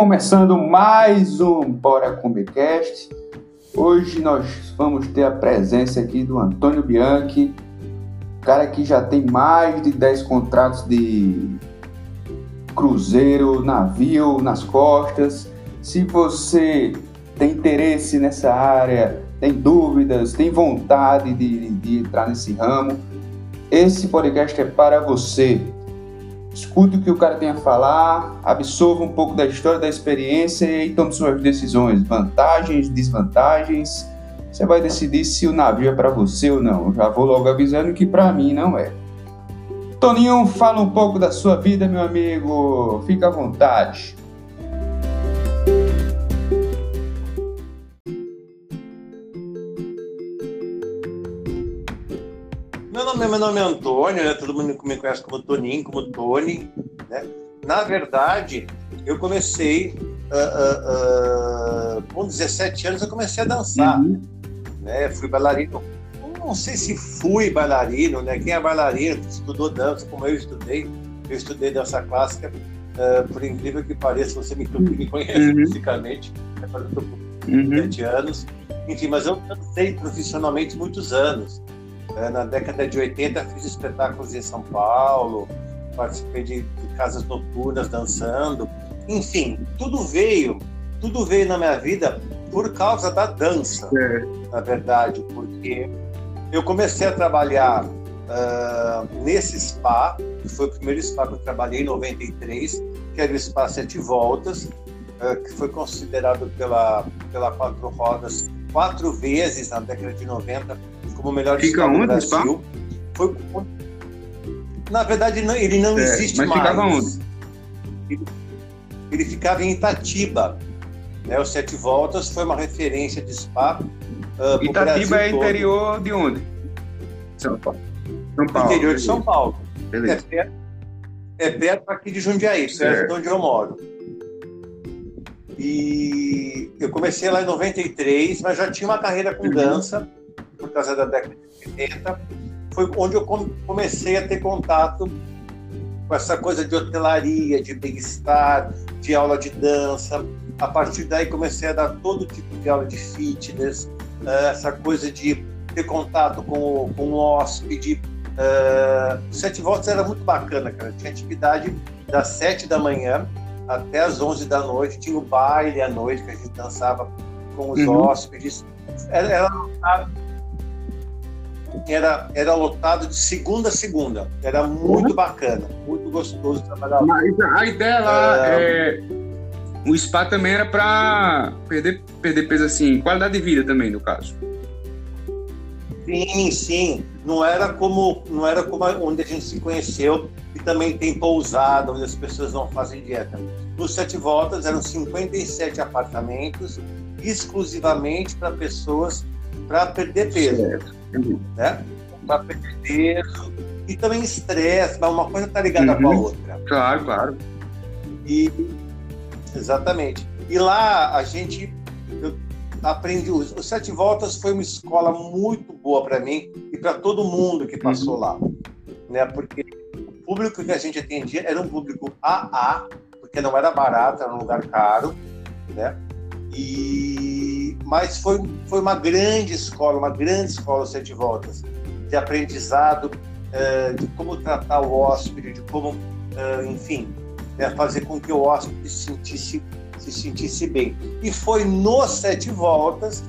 Começando mais um Bora Comecast. Hoje nós vamos ter a presença aqui do Antônio Bianchi, cara que já tem mais de 10 contratos de cruzeiro, navio nas costas. Se você tem interesse nessa área, tem dúvidas, tem vontade de, de entrar nesse ramo, esse podcast é para você escute o que o cara tem a falar, absorva um pouco da história, da experiência e tome suas decisões, vantagens, desvantagens. Você vai decidir se o navio é para você ou não. Eu já vou logo avisando que para mim não é. Toninho, fala um pouco da sua vida, meu amigo. Fica à vontade. Meu nome é Antônio, né? Todo mundo me conhece como Toninho, como Tony, né? Na verdade, eu comecei uh, uh, uh, com 17 anos, eu comecei a dançar, uhum. né? Fui bailarino. Não sei se fui bailarino, né? Quem é bailarino, estudou dança, como eu estudei, eu estudei dança clássica. por incrível que pareça, você me, me conhece uhum. fisicamente, né? eu estou com 17 uhum. anos. Enfim, mas eu dancei profissionalmente muitos anos. É, na década de 80 fiz espetáculos em São Paulo, participei de, de casas noturnas dançando. Enfim, tudo veio, tudo veio na minha vida por causa da dança, é. na verdade, porque eu comecei a trabalhar uh, nesse spa, que foi o primeiro spa que eu trabalhei em 93, que era o Spa Sete Voltas, uh, que foi considerado pela, pela Quatro Rodas quatro vezes na década de 90 como melhor Fica onde, do Brasil. Foi, na verdade, não, ele não é, existe mas mais. ficava onde? Ele, ele, ficava em Itatiba. Né? O Sete Voltas foi uma referência de spa. Uh, Itatiba é interior todo. de onde? São Paulo. São Paulo. Interior de São Paulo. Beleza. É perto, é perto aqui de Jundiaí, perto de onde eu moro. E eu comecei lá em 93, mas já tinha uma carreira com uhum. dança por causa da década de 80, foi onde eu comecei a ter contato com essa coisa de hotelaria, de bem-estar, de aula de dança. A partir daí comecei a dar todo tipo de aula de fitness, eh, essa coisa de ter contato com o, com o hóspede. Uh, Sete Voltas era muito bacana, cara. Tinha atividade das sete da manhã até as onze da noite. Tinha o baile à noite que a gente dançava com os uhum. hóspedes. Era, era, era, era lotado de segunda a segunda. Era muito uhum. bacana, muito gostoso trabalhar. Mas a ideia lá é... é... O spa também era para perder, perder peso assim, qualidade de vida também, no caso. Sim, sim. Não era como não era como onde a gente se conheceu e também tem pousada onde as pessoas não fazem dieta. Nos Sete Voltas eram 57 apartamentos exclusivamente para pessoas para perder peso. Certo né? Para perder e também estresse, mas uma coisa está ligada uhum. com a outra. Claro, claro. E exatamente. E lá a gente eu aprendi os, os sete voltas foi uma escola muito boa para mim e para todo mundo que passou uhum. lá, né? Porque o público que a gente atendia era um público AA, porque não era barato, era um lugar caro, né? E, mas foi, foi uma grande escola, uma grande escola Sete Voltas, de aprendizado, uh, de como tratar o hóspede, de como, uh, enfim, né, fazer com que o hóspede se sentisse, se sentisse bem. E foi no Sete Voltas,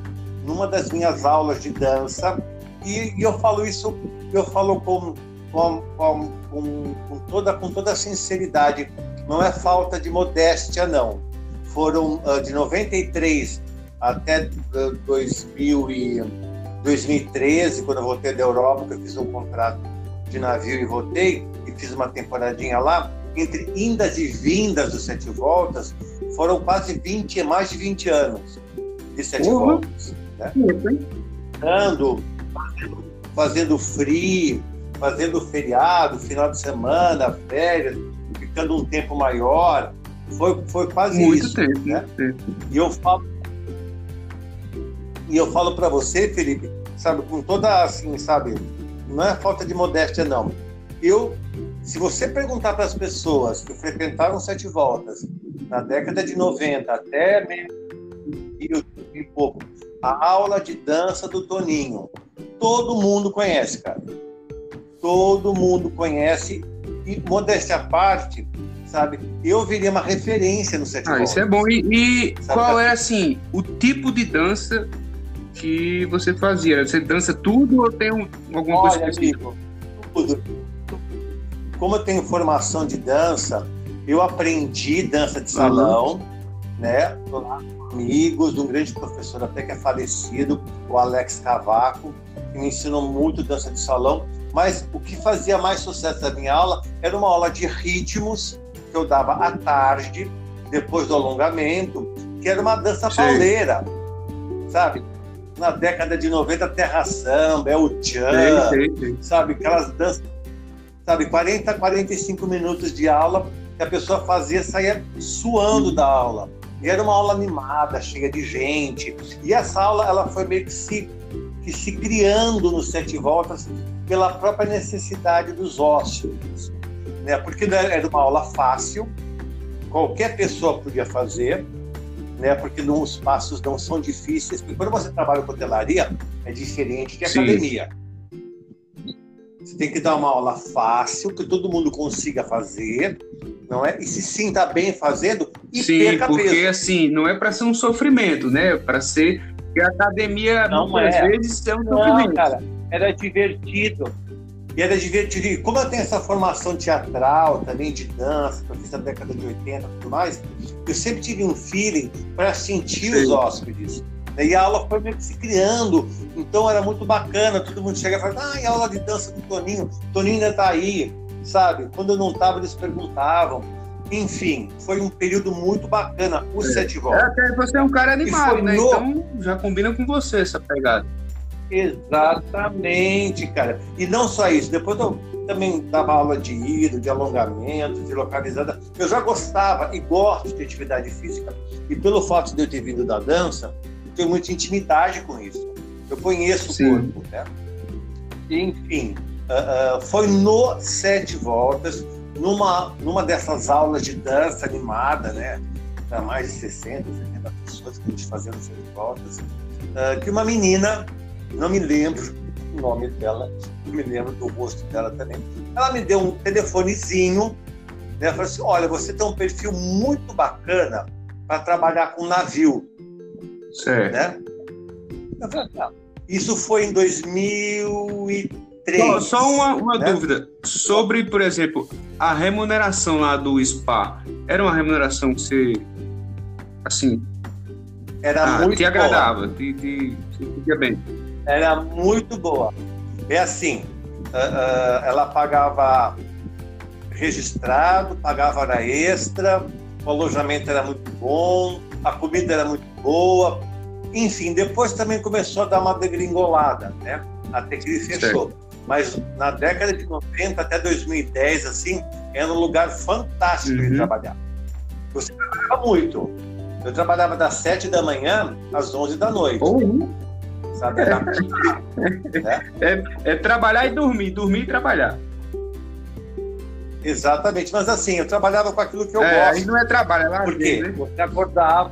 numa das minhas aulas de dança, e, e eu falo isso, eu falo com, com, com, com, toda, com toda sinceridade, não é falta de modéstia, não foram uh, de 93 até uh, 2000 e 2013, quando eu voltei da Europa, que eu fiz um contrato de navio e voltei, e fiz uma temporadinha lá, entre indas e vindas dos Sete Voltas, foram quase 20, mais de 20 anos de Sete uhum. Voltas. Né? Ando, fazendo, fazendo free, fazendo feriado, final de semana, férias, ficando um tempo maior, foi, foi quase muito isso. Tempo, né? Tempo. E eu falo, e eu falo para você, Felipe, sabe, com toda assim, sabe, não é falta de modéstia não. Eu, se você perguntar para as pessoas que frequentaram sete voltas na década de 90 até meio e pouco, a aula de dança do Toninho. Todo mundo conhece, cara. Todo mundo conhece. E, modéstia à parte, sabe? Eu viria uma referência no set Ah, isso é bom. E, e qual é, assim, o tipo de dança que você fazia? Você dança tudo ou tem um, alguma Olha, coisa específica? amigo, tudo. Como eu tenho formação de dança, eu aprendi dança de salão, né? Tô lá com amigos, um grande professor até que é falecido, o Alex Cavaco, que me ensinou muito dança de salão. Mas o que fazia mais sucesso da minha aula era uma aula de ritmos que eu dava à tarde, depois do alongamento, que era uma dança Sim. pauleira, sabe? Na década de 90, terra samba, é o tchan, sei, sei. sabe? Aquelas danças, sabe? 40, 45 minutos de aula que a pessoa fazia, saía suando da aula. E era uma aula animada, cheia de gente. E essa aula, ela foi meio que se, que se criando nos Sete Voltas pela própria necessidade dos ósseos. Né? Porque era uma aula fácil, qualquer pessoa podia fazer, né? porque não, os passos não são difíceis. Porque quando você trabalha com hotelaria, é diferente de Sim. academia. Você tem que dar uma aula fácil, que todo mundo consiga fazer, não é? E se sinta bem fazendo e Sim, perca porque peso. assim, não é para ser um sofrimento, né? Para ser. Porque a academia, Não muitas é. vezes, é um Não, sofrimento. cara, era divertido. E era divertido. E como eu tenho essa formação teatral, também de dança, que eu fiz na década de 80 e tudo mais, eu sempre tive um feeling para sentir os Sim. hóspedes. E a aula foi meio que se criando, então era muito bacana. Todo mundo chega e fala: Ah, e a aula de dança do Toninho, Toninho ainda tá aí, sabe? Quando eu não tava, eles perguntavam. Enfim, foi um período muito bacana, o Sete É, Voltas. até você é um cara animado, né? no- Então já combina com você essa pegada. Exatamente, cara. E não só isso, depois eu também dava aula de ida, de alongamento, de localizada. Eu já gostava e gosto de atividade física, e pelo fato de eu ter vindo da dança, eu tenho muita intimidade com isso. Eu conheço Sim. o corpo, né? Enfim, ah, ah, foi no Sete Voltas, numa, numa dessas aulas de dança animada, né? Para mais de 60, 70 pessoas que a gente fazia no Sete Voltas, ah, que uma menina não me lembro o nome dela, não me lembro do rosto dela também. Ela me deu um telefonezinho, né? Falou assim: olha, você tem um perfil muito bacana para trabalhar com navio, Certo. né? Eu falei, "Ah." Isso foi em 2003. Só, só uma, uma né? dúvida sobre, por exemplo, a remuneração lá do spa. Era uma remuneração que você, assim, Era ah, muito te boa. agradava, te, te, te sentia bem. Era muito boa. É assim, ah, ah, ela pagava registrado, pagava hora extra, o alojamento era muito bom, a comida era muito boa. Enfim, depois também começou a dar uma degringolada, né? Até que ele fechou. Mas na década de 90 até 2010, assim, era um lugar fantástico de Uhum. trabalhar. Você trabalhava muito. Eu trabalhava das 7 da manhã às 11 da noite. Ou Sabe? Era é, é trabalhar e dormir, dormir e trabalhar. Exatamente, mas assim, eu trabalhava com aquilo que eu é, aí gosto. não é trabalho, é lazer, Porque né? você acordava,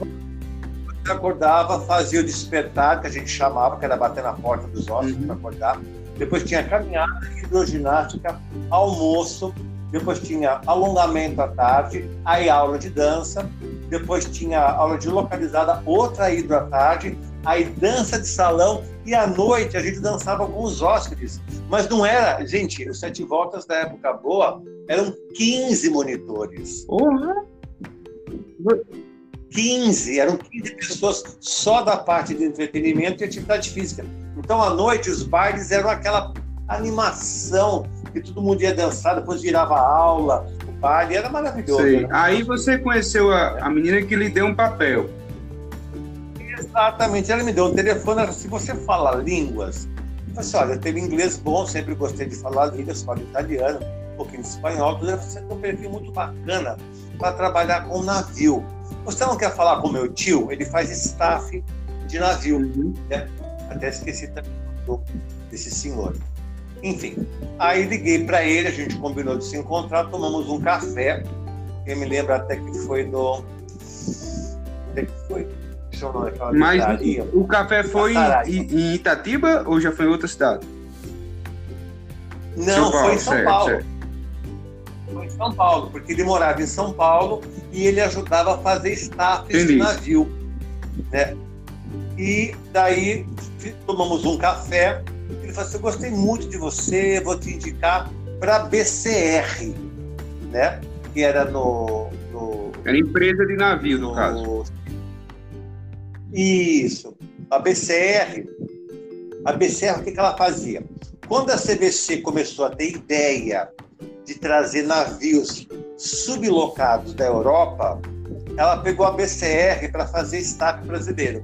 você acordava, fazia o despertar, que a gente chamava, que era bater na porta dos ossos Uhum. para acordar. Depois tinha caminhada, hidroginástica, almoço. Depois tinha alongamento à tarde, aí aula de dança. Depois tinha aula de localizada, outra hidro à tarde. Aí dança de salão. E à noite a gente dançava com os hóspedes. Mas não era, gente, os sete voltas da época boa eram 15 monitores. Porra! 15, eram 15 pessoas só da parte de entretenimento e atividade física. Então, à noite, os bailes eram aquela animação que todo mundo ia dançar, depois virava aula, o baile, era maravilhoso. Era Aí você conheceu a, a menina que lhe deu um papel. Exatamente, ela me deu um telefone, ela disse, se você fala línguas, eu falei assim, olha, eu tenho inglês bom, sempre gostei de falar línguas, falo italiano, um pouquinho de espanhol, tudo. Você tem um perfil muito bacana para trabalhar com navio. Você não quer falar com meu tio? Ele faz staff de navio. Uhum. Até esqueci também desse senhor. Enfim, aí liguei para ele, a gente combinou de se encontrar, tomamos um café. Eu me lembro até que foi no café que foi? Mas o café foi em, em Itatiba ou já foi em outra cidade? Não, Paulo, foi em São certo, Paulo. Certo. Foi em São Paulo, porque ele morava em São Paulo e ele ajudava a fazer staffs de navio. Né? E daí tomamos um café. Ele falou assim: Eu gostei muito de você, vou te indicar para a BCR, né? que era no, no. Era empresa de navio, no, no caso. Isso. A BCR, a BCR, o que, que ela fazia? Quando a CBC começou a ter ideia de trazer navios sublocados da Europa, ela pegou a BCR para fazer staff brasileiro.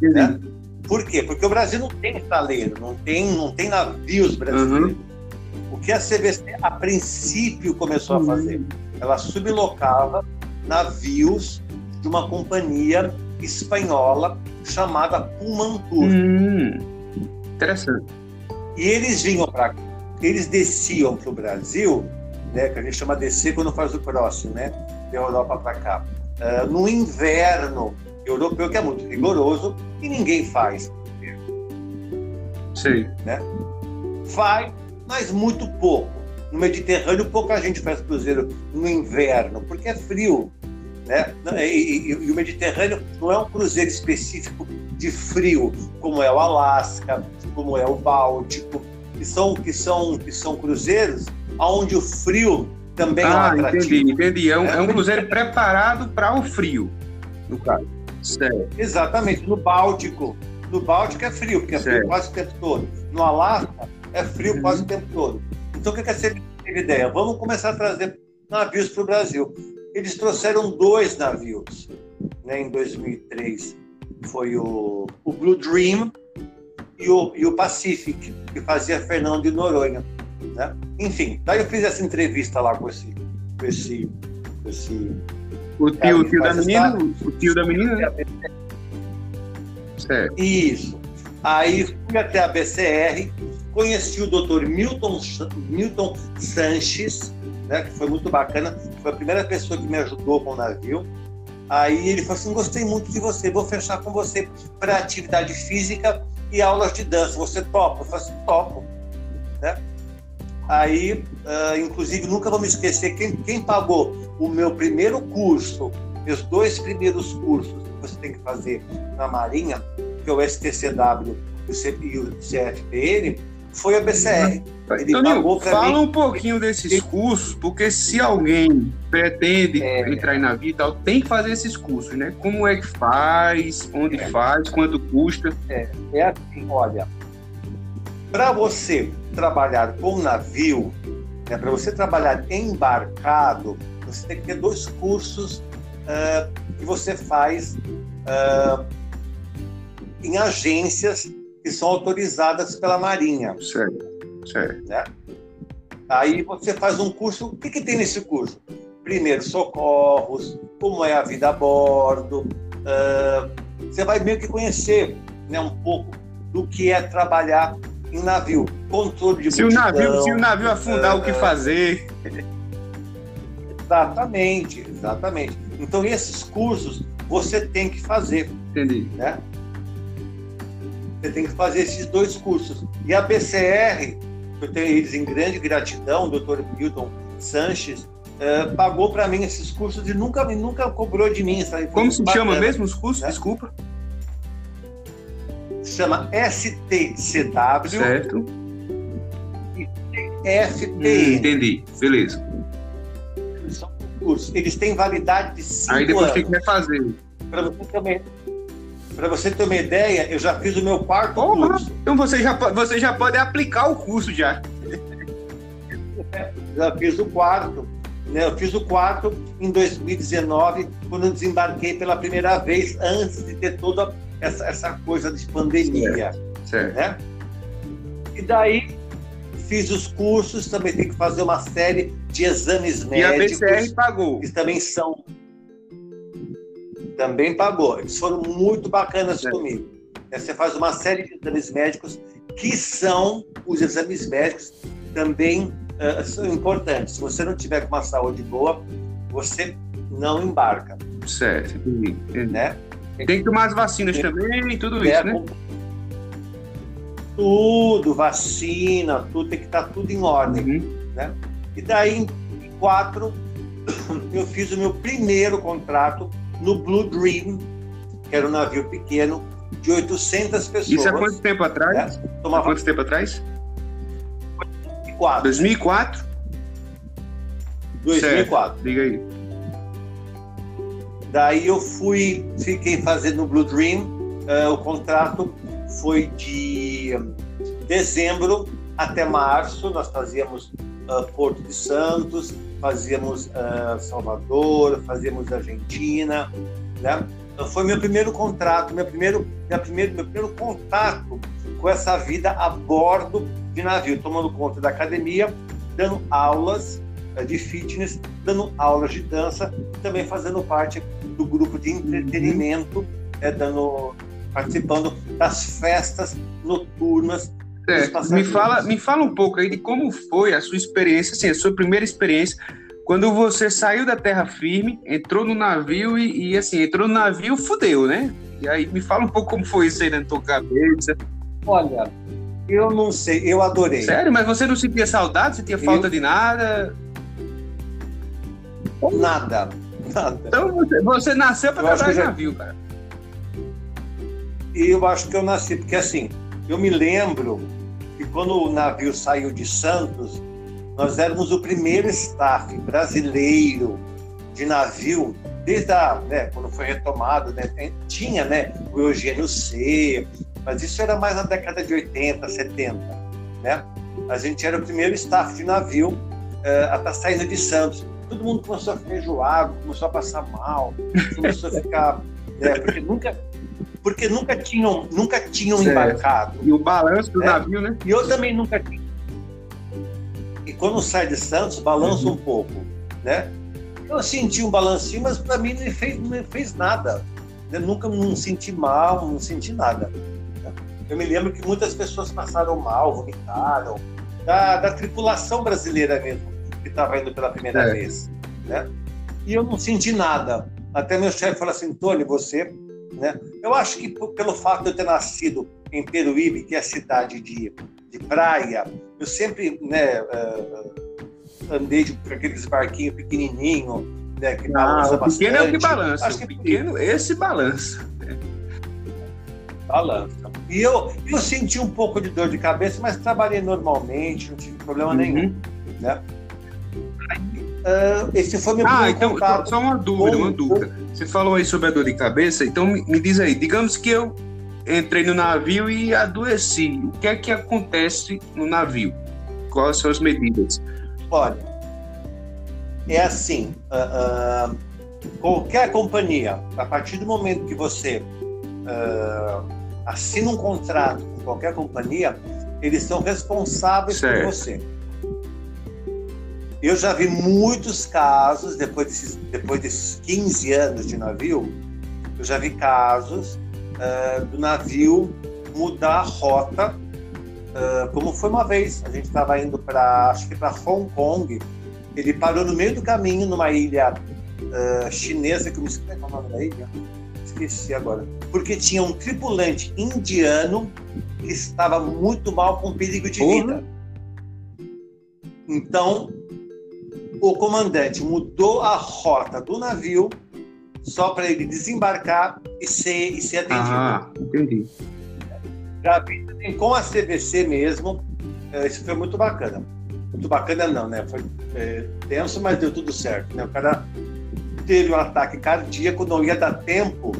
Né? Por quê? Porque o Brasil não tem estaleiro, não tem, não tem navios brasileiros. Uhum. O que a CBC, a princípio, começou uhum. a fazer? Ela sublocava navios de uma companhia espanhola chamada Pumantur. Hum, interessante. E eles vinham para eles desciam para o Brasil, né, que a gente chama descer quando faz o próximo, né, da Europa para cá, uh, no inverno europeu, que é muito rigoroso, e ninguém faz. Sim. Né? Faz, mas muito pouco. No Mediterrâneo, pouca gente faz cruzeiro no inverno, porque é frio. Né? E, e, e, o Mediterrâneo não é um cruzeiro específico de frio, como é o Alasca, como é o Báltico, que são, que são, que são cruzeiros onde o frio também ah, é um atrativo. Entendi, entendi. É um, é, é um cruzeiro preparado para o frio, no caso. Certo. Exatamente. No Báltico. No Báltico é frio, porque é frio quase o tempo todo. No Alasca é frio uhum. quase o tempo todo. Então o que, que a teve ideia? Vamos começar a trazer navios para o Brasil. Eles trouxeram dois navios né, em 2003. Foi o, o Blue Dream e o, e o Pacific, que fazia Fernando de Noronha. Né? Enfim, daí eu fiz essa entrevista lá com esse. Com esse, com esse o tio, o tio da menina? O tio da menina? Certo. Isso. Aí fui até a BCR, conheci o doutor Milton, Milton Sanches, né, que foi muito bacana, foi a primeira pessoa que me ajudou com o navio. Aí ele falou assim: gostei muito de você, vou fechar com você para atividade física e aulas de dança. Você topa? Eu falei assim: topo. Né? Aí, uh, inclusive, nunca vou me esquecer: quem, quem pagou o meu primeiro curso, meus dois primeiros cursos que você tem que fazer na Marinha, que é o STCW e o CFPN, foi a BCR. Ele pagou fala mim. um pouquinho desses cursos, porque se alguém pretende é. entrar na vida, tem que fazer esses cursos, né? Como é que faz, onde é. faz, quanto custa? É, é assim, olha, para você trabalhar com navio, né, para você trabalhar embarcado, você tem que ter dois cursos uh, que você faz uh, em agências que são autorizadas pela Marinha. Certo, certo. Né? Aí você faz um curso. O que, que tem nesse curso? Primeiro, socorros, como é a vida a bordo. Uh, você vai meio que conhecer né, um pouco do que é trabalhar em navio. Controle de se multidão, o navio Se o navio afundar, uh, o que fazer? Exatamente, exatamente. Então, esses cursos você tem que fazer. Entendi. Né? Você tem que fazer esses dois cursos. E a BCR, eu tenho eles em grande gratidão, o doutor Milton Sanches, eh, pagou para mim esses cursos e nunca, nunca cobrou de mim. Sabe? Como se bacana, chama mesmo os cursos? Né? Desculpa. Se chama STCW. Certo. E FPN. Hum, entendi. Beleza. São cursos. Eles têm validade de cinco Aí depois tem que fazer. Para você também para você ter uma ideia, eu já fiz o meu quarto curso. Então você já, você já pode aplicar o curso já. já fiz o quarto. Né? Eu fiz o quarto em 2019, quando eu desembarquei pela primeira vez, antes de ter toda essa, essa coisa de pandemia. Certo. certo. Né? E daí fiz os cursos, também tem que fazer uma série de exames médicos. E a BCR pagou. Que também são também pagou. Eles foram muito bacanas é. comigo. Você faz uma série de exames médicos que são os exames médicos também uh, são importantes. Se você não tiver com uma saúde boa, você não embarca. Certo. Né? Tem que tomar as vacinas Tem, também, tudo isso, né? Tudo, vacina, tudo, tem que estar tá tudo em ordem. Uhum. Né? E daí, em quatro, eu fiz o meu primeiro contrato no Blue Dream, que era um navio pequeno, de 800 pessoas. Isso há quanto tempo atrás? Né? Tomava... Há quanto tempo atrás? 2004. 2004? 2004. Certo. Diga aí. Daí eu fui, fiquei fazendo o Blue Dream. Uh, o contrato foi de dezembro até março. Nós fazíamos uh, Porto de Santos, fazíamos uh, Salvador, fazíamos Argentina, né? Então foi meu primeiro contrato, meu primeiro, meu primeiro, meu primeiro contato com essa vida a bordo de navio, tomando conta da academia, dando aulas eh, de fitness, dando aulas de dança, também fazendo parte do grupo de entretenimento, é, dando, participando das festas noturnas. É, me fala, me fala um pouco aí de como foi a sua experiência, assim, a sua primeira experiência quando você saiu da terra firme, entrou no navio e, e, assim, entrou no navio, fudeu, né? E aí me fala um pouco como foi isso aí na tua cabeça. Olha, eu não sei, eu adorei. Sério? Mas você não sentia saudade? Sentia falta eu... de nada? Nada, nada. Então você, você nasceu para trabalhar já... navio, cara. E eu acho que eu nasci, porque assim, eu me lembro que quando o navio saiu de Santos, nós éramos o primeiro staff brasileiro de navio, desde a, né, quando foi retomado, né, tinha né, o Eugênio C, mas isso era mais na década de 80, 70. Né? A gente era o primeiro staff de navio uh, a estar saindo de Santos. Todo mundo começou a enjoado, começou a passar mal, começou a ficar. Né, porque nunca, porque nunca tinham, nunca tinham embarcado. E o balanço do né? navio, né? E eu também nunca tinha e quando sai de Santos, balança uhum. um pouco, né? Eu senti um balancinho, mas para mim não fez, não fez nada. Eu nunca não senti mal, não senti nada. Eu me lembro que muitas pessoas passaram mal, vomitaram, da, da tripulação brasileira mesmo, que estava indo pela primeira é. vez, né? E eu não senti nada. Até meu chefe falou assim, Tony, você... Né? Eu acho que pelo fato de eu ter nascido em Peruíbe, que é a cidade de de praia, eu sempre né, uh, andei com aqueles barquinhos pequenininhos, né, que balança ah, o pequeno é o que balança, Acho que pequeno, esse balança. Balança. E eu, eu senti um pouco de dor de cabeça, mas trabalhei normalmente, não tive problema uhum. nenhum. Né? Uh, esse foi meu ah, então, contato. Só uma dúvida, uma dúvida. Você falou aí sobre a dor de cabeça, então me, me diz aí, digamos que eu entrei no navio e adoeci. O que é que acontece no navio? Quais são as medidas? Olha, é assim: uh, uh, qualquer companhia, a partir do momento que você assina um contrato com qualquer companhia, eles são responsáveis certo. por você. Eu já vi muitos casos, depois desses, depois desses 15 anos de navio, eu já vi casos uh, do navio mudar a rota, uh, como foi uma vez. A gente estava indo para, acho que para Hong Kong. Ele parou no meio do caminho, numa ilha uh, chinesa, que eu me esqueci qual é o nome da ilha. Esqueci agora. Porque tinha um tripulante indiano que estava muito mal, com perigo de vida. Então, o comandante mudou a rota do navio só para ele desembarcar e ser, e ser atendido. Ah, entendi. Já vi com a CVC mesmo, é, isso foi muito bacana. Muito bacana não, né? Foi é, tenso, mas deu tudo certo. Né? O cara teve um ataque cardíaco, não ia dar tempo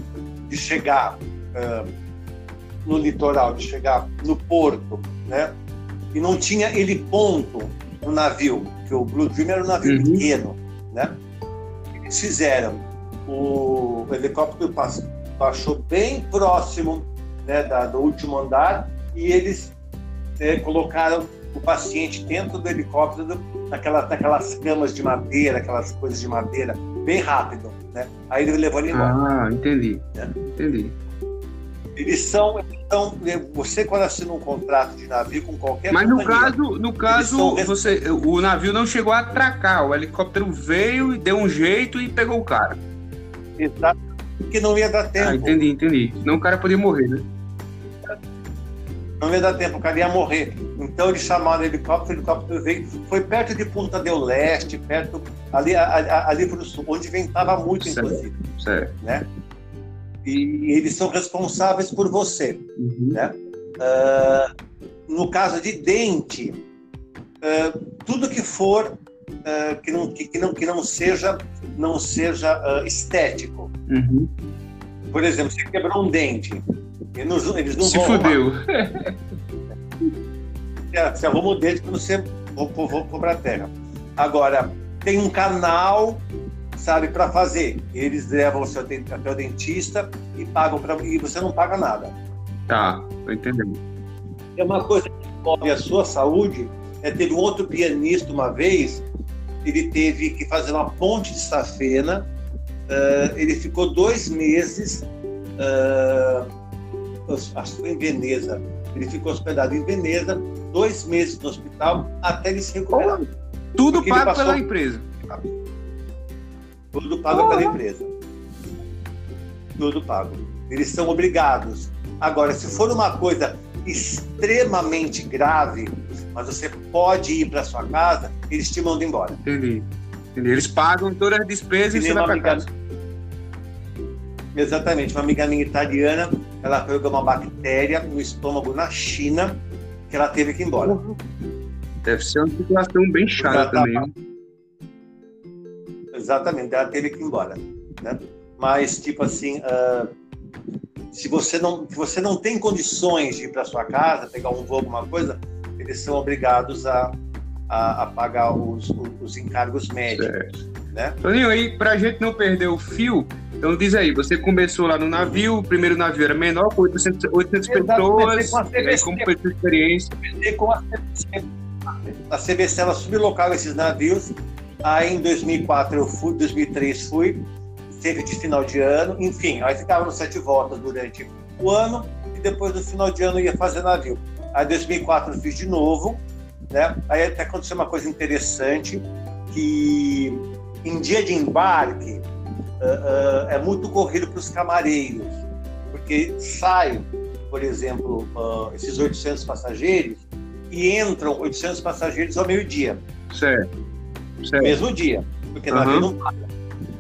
de chegar uh, no litoral, de chegar no porto, né? E não tinha ele ponto no navio, que o Blue Dream era um navio uhum. pequeno, né? Eles fizeram o helicóptero baixou bem próximo né, da, do último andar e eles é, colocaram o paciente dentro do helicóptero naquela, naquelas camas de madeira, aquelas coisas de madeira, bem rápido. Né? Aí ele levou ele embora. Ah, entendi. Né? Entendi. Eles são, então, você quando assina um contrato de navio com qualquer Mas no caso, no caso, são... você, o navio não chegou a atracar, o helicóptero veio e deu um jeito e pegou o cara. Exato, porque não ia dar tempo. Ah, entendi, entendi. Senão o cara podia morrer, né? Não ia dar tempo, o cara ia morrer. Então eles chamaram o helicóptero, o helicóptero veio, foi perto de Punta del Leste, perto, ali, ali, ali para o sul, onde ventava muito, certo, inclusive. Certo. Né? E eles são responsáveis por você. Uhum. Né? Uh, no caso de dente, uh, tudo que for uh, que, não, que, que, não, que não seja, não seja estético. Uhum. Por exemplo, você quebrou um dente, eles não, eles não Se vão fudeu. É, você arruma o dente quando você vou, vou para a terra. Agora, tem um canal, sabe, para fazer. Eles levam você até o dentista e pagam e você não paga nada. Tá, tô entendendo. É uma coisa que envolve a sua saúde. É, teve um outro pianista uma vez, ele teve que fazer uma ponte de safena. Uh, ele ficou dois meses, uh, acho que foi em Veneza. Ele ficou hospedado em Veneza, dois meses no hospital, até ele se recuperar. Tudo pago passou... pela empresa. Tudo pago pela empresa. Tudo pago. Eles são obrigados. Agora, se for uma coisa extremamente grave, mas você pode ir para sua casa, eles te mandam embora. Entendi. Entendi. Eles pagam todas as despesas e você vai para casa. Exatamente. Uma amiga minha italiana, ela pegou uma bactéria no estômago na China, que ela teve que ir embora. Deve ser uma situação bem chata também. Né? Exatamente, ela teve que ir embora. Né? Mas, tipo assim, uh, se, você não, se você não tem condições de ir para sua casa, pegar um voo, alguma coisa, eles são obrigados a, a, a pagar os, os, encargos médicos. Né? Toninho, aí, para a gente não perder o fio, então diz aí, você começou lá no navio, o primeiro navio era menor, com 800, 800 pessoas, com aí, como foi a sua experiência? Com a CBC. A CBC, ela sublocava esses navios, aí em 2004 eu fui, 2003 fui, teve de final de ano, enfim, aí ficava no sete voltas durante o ano, e depois no final de ano ia fazer navio. Aí em 2004 eu fiz de novo, né? Aí até aconteceu uma coisa interessante, que em dia de embarque, uh, uh, é muito corrido para os camareiros, porque sai, por exemplo, uh, esses 800 passageiros e entram 800 passageiros ao meio-dia. Certo. Certo. Mesmo dia, porque uhum. navio não paga.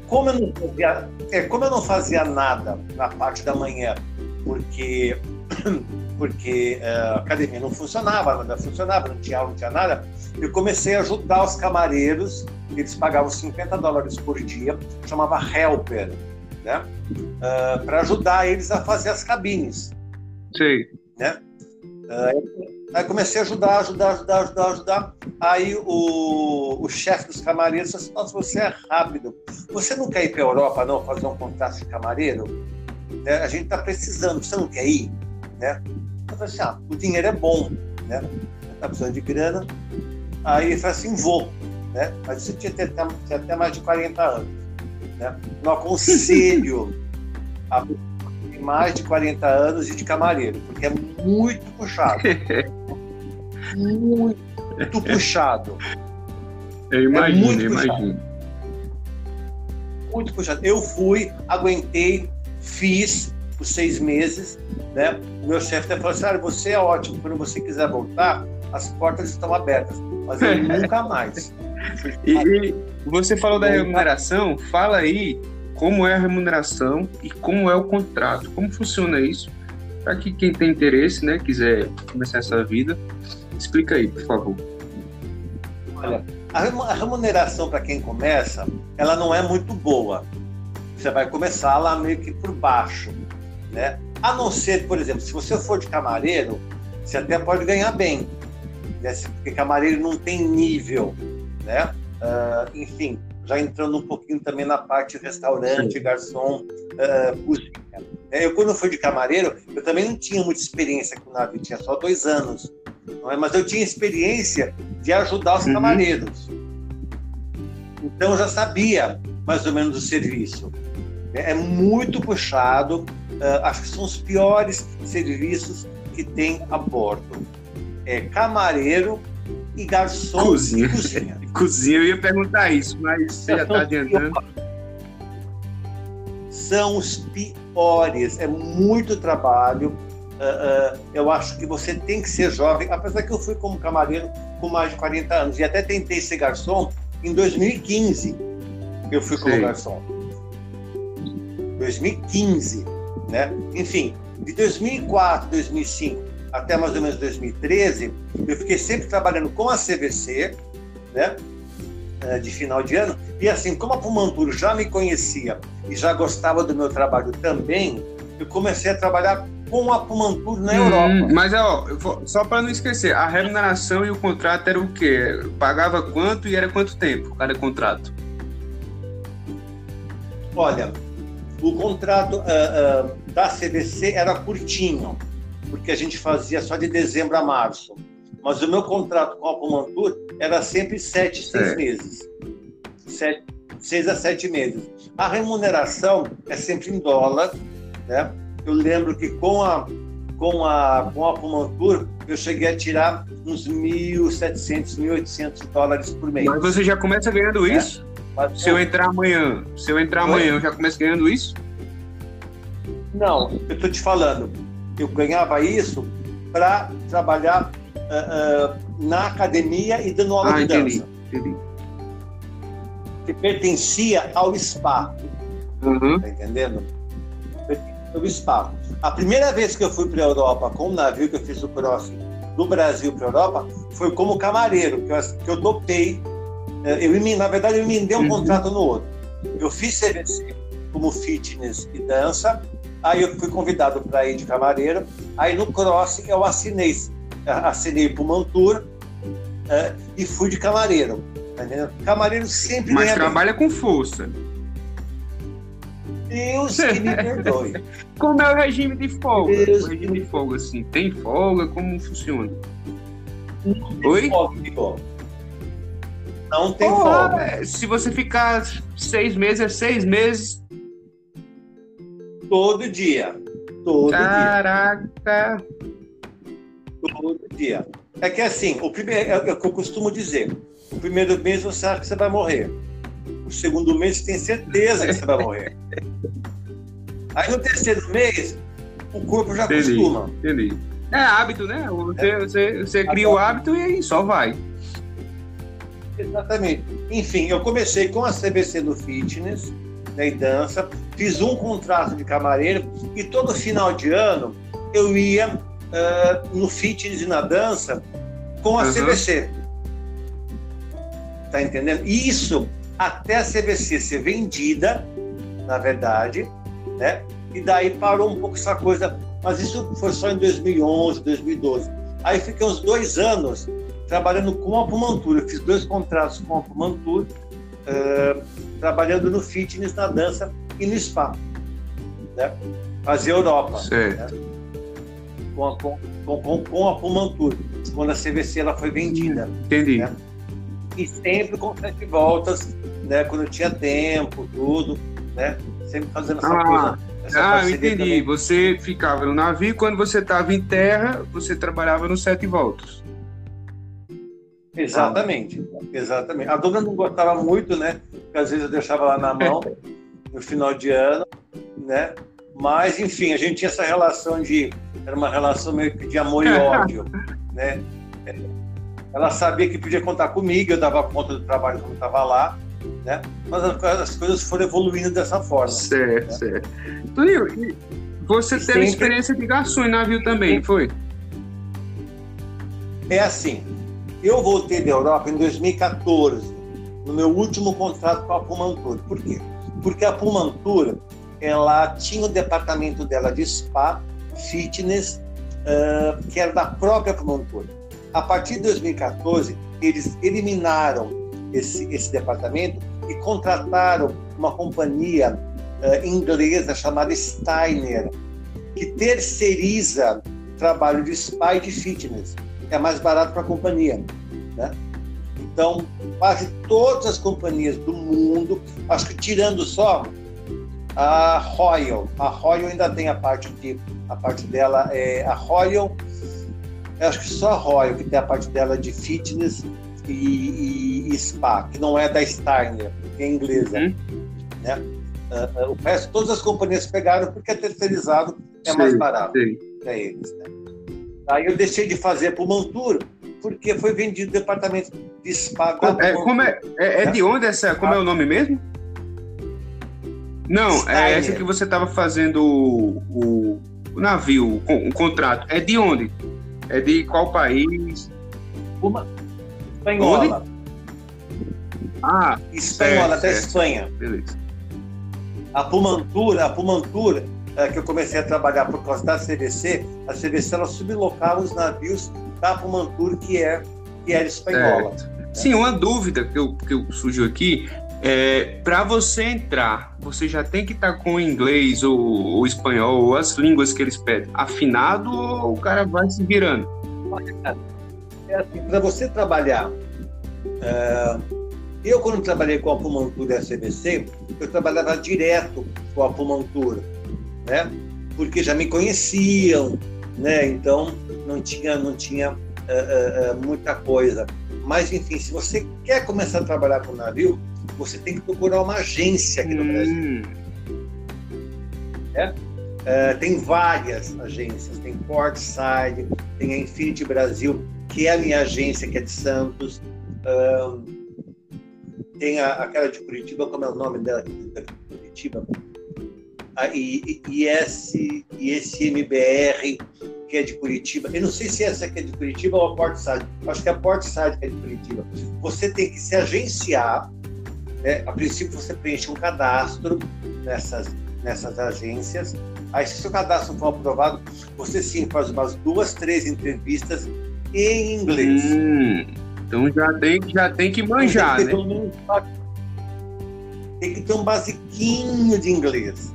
Como eu não fazia, é, como eu não fazia nada na parte da manhã, porque porque uh, a academia não funcionava, não funcionava, não tinha aula, não tinha nada, eu comecei a ajudar os camareiros, eles pagavam 50 dólares por dia, chamava helper, né? Uh, ah, para ajudar eles a fazer as cabines. Sim. Né? Uh, aí comecei a ajudar, ajudar, ajudar, ajudar, ajudar. Aí o, o chefe dos camareiros disse assim, nossa, você é rápido. Você não quer ir para a Europa, não, fazer um contrato de camareiro? É, a gente está precisando, você não quer ir? Né? Eu falei assim, ah, o dinheiro é bom, né? Está precisando de grana. Aí ele falou assim, vou. Né? Mas você tinha, tinha, tinha até mais de 40 anos. Né? Não aconselho a mais de 40 anos e de camareiro, porque é muito puxado. muito puxado. Eu imagino, é muito eu puxado. imagino. Muito puxado. Eu fui, aguentei, fiz os seis meses, né? O meu chefe até falou assim, ah, você é ótimo, quando você quiser voltar, as portas estão abertas, mas eu nunca mais. E, e, você falou da remuneração, fala aí como é a remuneração e como é o contrato, como funciona isso, para que quem tem interesse, né, quiser começar essa vida, explica aí, por favor. Olha, a remuneração para quem começa, ela não é muito boa. Você vai começar lá meio que por baixo, né? A não ser, por exemplo, se você for de camareiro, você até pode ganhar bem, né? porque camareiro não tem nível, né? Uh, enfim, já entrando um pouquinho também na parte restaurante, garçom, uh, cozinha. É, eu, quando fui de camareiro, eu também não tinha muita experiência com navio, tinha só dois anos. É? Mas eu tinha experiência de ajudar os uhum. camareiros. Então eu já sabia mais ou menos o serviço. É muito puxado. Uh, acho que são os piores serviços que tem a bordo. É camareiro e garçom cozinha. cozinha. cozinha, eu ia perguntar isso, mas você já está adiantando. São os piores, é muito trabalho. Uh, uh, eu acho que você tem que ser jovem, apesar que eu fui como camareiro com mais de 40 anos e até tentei ser garçom em 2015. Eu fui como Sim. garçom. 2015, né? Enfim, de 2004, 2005 até mais ou menos 2013, eu fiquei sempre trabalhando com a CVC, né? Eh, de final de ano. E assim, como a Pumantur já me conhecia e já gostava do meu trabalho também, eu comecei a trabalhar com a Pumantur na hum, Europa. Mas ó, só para não esquecer, a remuneração e o contrato era o quê? Pagava quanto e era quanto tempo cada contrato? Olha, o contrato uh, uh, da CVC era curtinho porque a gente fazia só de dezembro a março. Mas o meu contrato com a Pumantur era sempre sete, seis é. meses. Sete, seis a sete meses. A remuneração é sempre em dólar, né? Eu lembro que com a com a com a Pumantur eu cheguei a tirar uns 1.700, 1.800 dólares por mês. Mas você já começa ganhando é? isso? Mas, se eu entrar amanhã, se eu entrar amanhã, eu já começo ganhando isso? Não, eu estou te falando eu ganhava isso para trabalhar uh, uh, na academia e dando aula ah, de entendi, dança. Entendi. Que pertencia ao spa. Uhum. Tá entendendo? Pertencia ao spa. A primeira vez que eu fui para a Europa com o navio que eu fiz o cross do Brasil para a Europa foi como camareiro, que eu, que eu topei. Eh, eu, na verdade, eu emendei um uhum. contrato no outro. Eu fiz CVC como fitness e dança Aí eu fui convidado para ir de camareiro. Aí no cross eu assinei, assinei para o Mantur é, e fui de camareiro. Tá camareiro sempre Mas trabalha bem. com força. Deus que me perdoe. Como é o regime de folga? Deus o regime de folga, assim, tem folga? Como funciona? Não tem Oi? folga, Não tem oh, folga. É, se você ficar seis meses, é seis meses Todo dia. Todo Caraca. dia. Todo dia. É que assim, o primeiro, é, é o que eu costumo dizer. O primeiro mês você acha que você vai morrer. O segundo mês você tem certeza que você vai morrer. Aí no terceiro mês, o corpo já entendi, acostuma. Entendi. É hábito, né? Você, é. você, você cria Agora, o hábito e aí só vai. Exatamente. Enfim, eu comecei com a CBC do fitness, né, e dança. Fiz um contrato de camareiro e todo final de ano eu ia uh, no fitness e na dança com a uhum. CBC. Tá entendendo? Isso até a CBC ser vendida, na verdade, né? E daí parou um pouco essa coisa, mas isso foi só em 2011, 2012. Aí fiquei uns dois anos trabalhando com a Pumantur. Eu fiz dois contratos com a Pumantur uh, trabalhando no fitness, na dança e no spa. Né? Fazia Europa. Né? Com, a, com, com, com a Pumantur, quando a CVC ela foi vendida. Entendi. Né? E sempre com sete voltas, né? quando tinha tempo, tudo, né? sempre fazendo essa ah. coisa. ah, eu entendi. Também. Você ficava no navio, quando você estava em terra, você trabalhava no sete voltas. Exatamente, exatamente. A dona não gostava muito, né? Porque às vezes eu deixava lá na mão no final de ano, né? Mas, enfim, a gente tinha essa relação de. Era uma relação meio que de amor e ódio, né? Ela sabia que podia contar comigo, eu dava conta do trabalho quando estava lá, né? Mas as coisas foram evoluindo dessa forma. Certo, né? certo. Você teve Sempre... experiência de garçom em navio também, foi? É assim, eu voltei da Europa em 2014, no meu último contrato com a Pumantur. Por quê? Porque a Pumantur, ela tinha o departamento dela de spa, fitness, uh, que era da própria Pumantur. A partir de 2014, eles eliminaram esse, esse departamento e contrataram uma companhia uh, inglesa chamada Steiner, que terceiriza trabalho de spa e de fitness é mais barato para a companhia. Né? Então, quase todas as companhias do mundo, acho que tirando só a Royal. A Royal ainda tem a parte de a parte dela é a Royal. Eu acho que só a Royal que tem a parte dela de fitness e, e, e spa, que não é da Steiner, que é inglesa, uhum. né? Uh, o resto, todas as companhias pegaram porque é terceirizado, é sim, mais barato para eles. Né? Aí eu deixei de fazer para o porque foi vendido departamento de spa. É, como é, é, é, de onde essa? Como é o nome mesmo? Não, Steiner. é essa que você estava fazendo o, o, o navio, o, o, contrato. É de onde? É de qual país? Uma espanhola. Onde? Ah, espanhola, até Espanha. Beleza. A Pumantura, a Pumantura, é, que eu comecei a trabalhar por causa da CVC, a CVC ela sublocava os navios da Pumantur, que é que era espanhola. Sim, uma dúvida que, eu, que eu surgiu aqui é, para você entrar, você já tem que estar tá com inglês ou, ou, espanhol ou as línguas que eles pedem afinado ou o cara vai se virando? É assim, para você trabalhar, é, eu quando trabalhei com a Pumantur e a CBC, eu trabalhava direto com a Pumantur, né? Porque já me conheciam, né? Então não tinha, não tinha uh, uh, muita coisa. Mas enfim, se você quer começar a trabalhar com navio, você tem que procurar uma agência aqui no hum. Brasil. É? Uh, tem várias agências, tem Portside, tem a Infinity Brasil, que é a minha agência, que é de Santos. Tem a, aquela de Curitiba, como é o nome dela de Curitiba? A IS, ISMBR, que é de Curitiba. Eu não sei se essa aqui é de Curitiba ou a Portside. Acho que é a Portside que é de Curitiba. Você tem que se agenciar né? A princípio, você preenche um cadastro nessas, nessas agências. Aí, se seu cadastro for aprovado, você sim faz umas duas, três entrevistas em inglês. Hum, então já tem, já tem que manjar, tem que né? Um, tem que ter um basiquinho de inglês.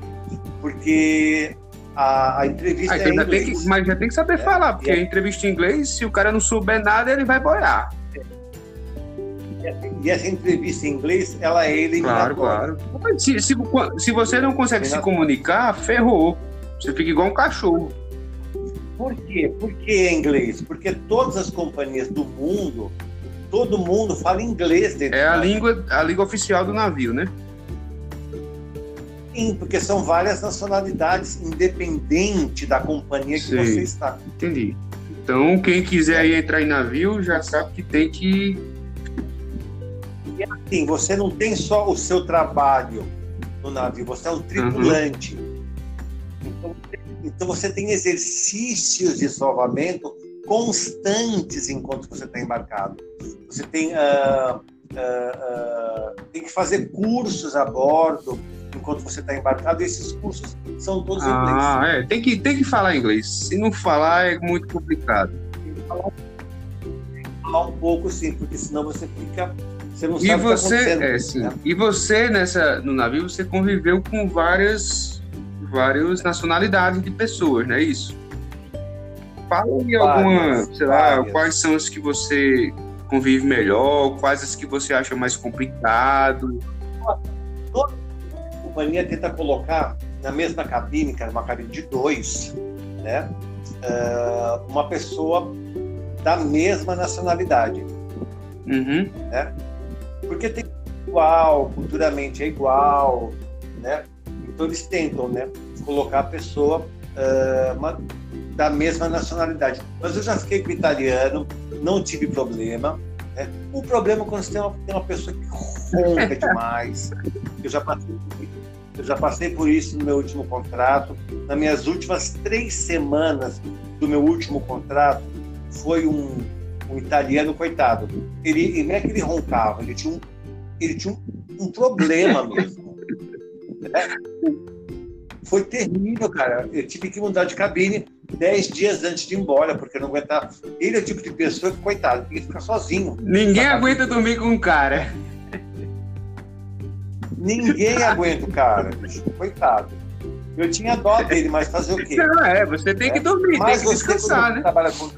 Porque a, a entrevista ah, então é inglês. Tem que, mas já tem que saber é, falar, porque é. a entrevista em inglês, se o cara não souber nada, ele vai boiar. E essa entrevista em inglês, ela é eliminatória. Claro, claro. Se, se, se você não consegue se comunicar, ferrou. Você fica igual um cachorro. Por quê? Por que em inglês? Porque todas as companhias do mundo, todo mundo fala inglês dentro É a língua, a língua oficial do navio, né? Sim, porque são várias nacionalidades, independente da companhia que você está. Entendi. Então, quem quiser entrar em navio já sabe que tem que e assim, você não tem só o seu trabalho no navio, você é um tripulante. Uhum. Então, então, você tem exercícios de salvamento constantes enquanto você está embarcado. Você tem, uh, uh, uh, tem que fazer cursos a bordo enquanto você está embarcado, esses cursos são todos ah, em inglês. Ah, é, tem que, tem que falar inglês. Se não falar, é muito complicado. Tem que falar, tem que falar um pouco, sim, porque senão você fica você não sabe e você, o que tá é, sim. Né? E você nessa no navio você conviveu com várias várias nacionalidades de pessoas, não é isso? Fala aí alguma, sei lá, várias. quais são as que você convive melhor, quais as que você acha mais complicado? Companhia tenta colocar na mesma cabine, que era uma cabine de dois, né? Uh, uma pessoa da mesma nacionalidade. Uhum. Né? porque tem igual, culturalmente é igual, né? Então eles tentam, né, colocar a pessoa uh, uma, da mesma nacionalidade. Mas eu já fiquei com italiano, não tive problema. Né? O problema é quando você tem uma, tem uma pessoa que ronca demais. Eu já passei eu já passei por isso no meu último contrato. Nas minhas últimas três semanas do meu último contrato, foi um, um italiano, coitado, ele, não é que ele roncava, ele tinha um, ele tinha um, um problema mesmo. Né? Foi terrível, cara. Eu tive que mudar de cabine dez dias antes de ir embora, porque eu não aguentava. Ele é o tipo de pessoa que, coitado, tem que ficar sozinho. Ninguém aguenta dormir com um cara. Ninguém aguenta o cara, coitado. Eu tinha dó dele, mas fazer o quê? Não, é, você tem que é. dormir, mas tem que descansar, né? Trabalha com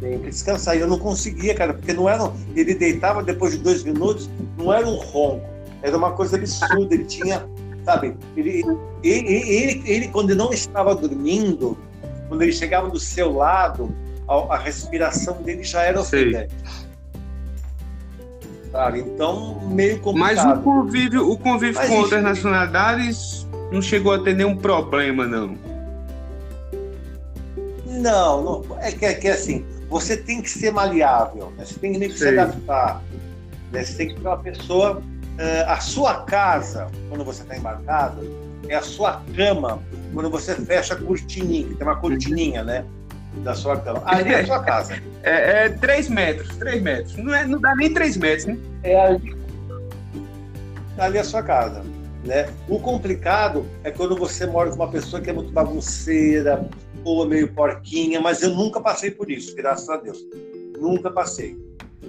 tem que descansar. E eu não conseguia, cara, porque não era. Ele deitava depois de dois minutos, não era um ronco, era uma coisa absurda. Ele tinha sabe? Ele, ele, ele, ele, quando não estava dormindo, quando ele chegava do seu lado, a, a respiração dele já era ofegante. Sabe? Então, meio complicado. Mas o convívio, o convívio Mas, com outras nacionalidades não chegou a ter nenhum problema, não. Não, não é que, é que assim, você tem que ser maleável, né? você tem que se adaptar. Né? Você tem que ser uma pessoa. Uh, a sua casa, quando você está embarcado, é a sua cama, quando você fecha a cortininha, tem uma cortininha, né? Da sua cama. Ali é a sua casa. É, é 3 metros, 3 metros. Não, é, não dá nem 3 metros, né? É ali, ali é a sua casa. Né? O complicado é quando você mora com uma pessoa que é muito bagunceira, ou meio porquinha, mas eu nunca passei por isso, graças a Deus. Nunca passei.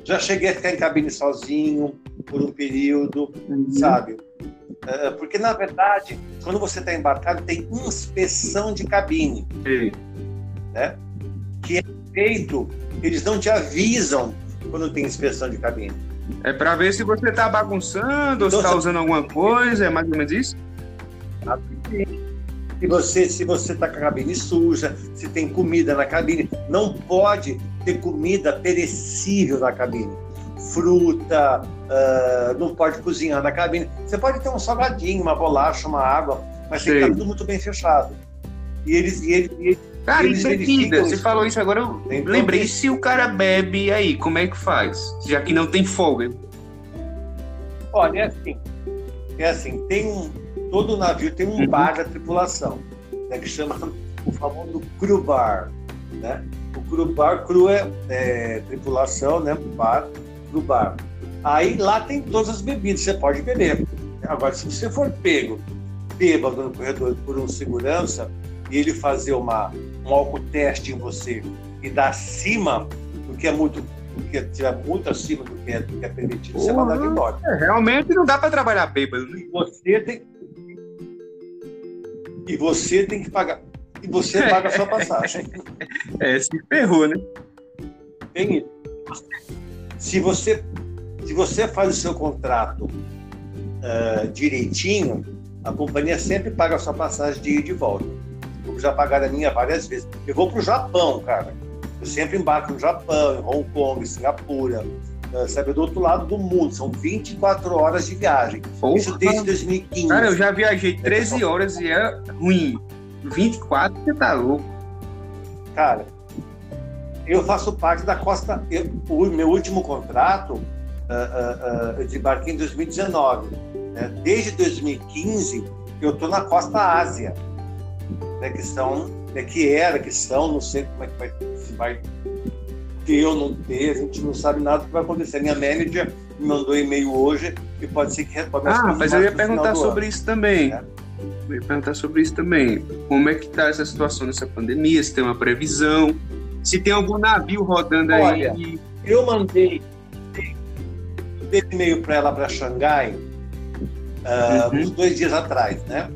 Já cheguei a ficar em cabine sozinho por um período, uhum. sabe? Uh, porque, na verdade, quando você está embarcado, tem inspeção de cabine. Sim. Né? Que é feito, eles não te avisam quando tem inspeção de cabine. É para ver se você está bagunçando, ou está então, usando alguma coisa, é mais ou menos isso? Se você se você está com a cabine suja, se tem comida na cabine, não pode ter comida perecível na cabine. Fruta, uh, não pode cozinhar na cabine. Você pode ter um salgadinho, uma bolacha, uma água, mas tem que estar tudo muito bem fechado. E eles, e eles, e eles Cara, eles isso é vida. Você falou isso agora, eu lembrei. E se o cara bebe aí, como é que faz? Já que não tem folga. Olha, é assim. É assim, tem um. Todo navio tem um uhum. bar da tripulação, né, que chama o famoso crew bar. Né? O crew bar, crew é, é tripulação, né? Bar, crew bar. Aí lá tem todas as bebidas, você pode beber. Agora, se você for pego bêbado no corredor por um segurança e ele fazer uma, um álcool teste em você e dar acima do que é muito do que tiver muito acima do que é, do que é permitido, Porra, você mandar embora. É, realmente não dá para trabalhar bêbado. Né? E você tem e você tem que pagar e você paga a sua passagem. É, se ferrou, né? Tem isso. Se você se você faz o seu contrato uh, direitinho, a companhia sempre paga a sua passagem de ida e de volta já pagaram a minha várias vezes. Eu vou para o Japão, cara. Eu sempre embarco no Japão, em Hong Kong, Singapura, uh, sabe, do outro lado do mundo. São 24 horas de viagem. Porra. Isso desde 2015. Cara, eu já viajei 13 horas e é ruim. 24, você tá louco. Cara, eu faço parte da costa. Eu, o meu último contrato, uh, uh, uh, eu desembarquei em 2019. Né? Desde 2015, eu tô na costa Ásia né, que são, né, que era, que são, não sei como é que vai, se vai ter ou não ter, a gente não sabe nada do que vai acontecer. Minha manager me mandou e-mail hoje e pode ser que comece Ah, mas eu ia perguntar sobre ano. isso também. É. Eu ia perguntar sobre isso também. Como é que está essa situação nessa pandemia? Se tem uma previsão? Se tem algum navio rodando Olha, aí? Eu mandei, mandei e-mail para ela para Xangai uh, uhum. uns dois dias atrás, né?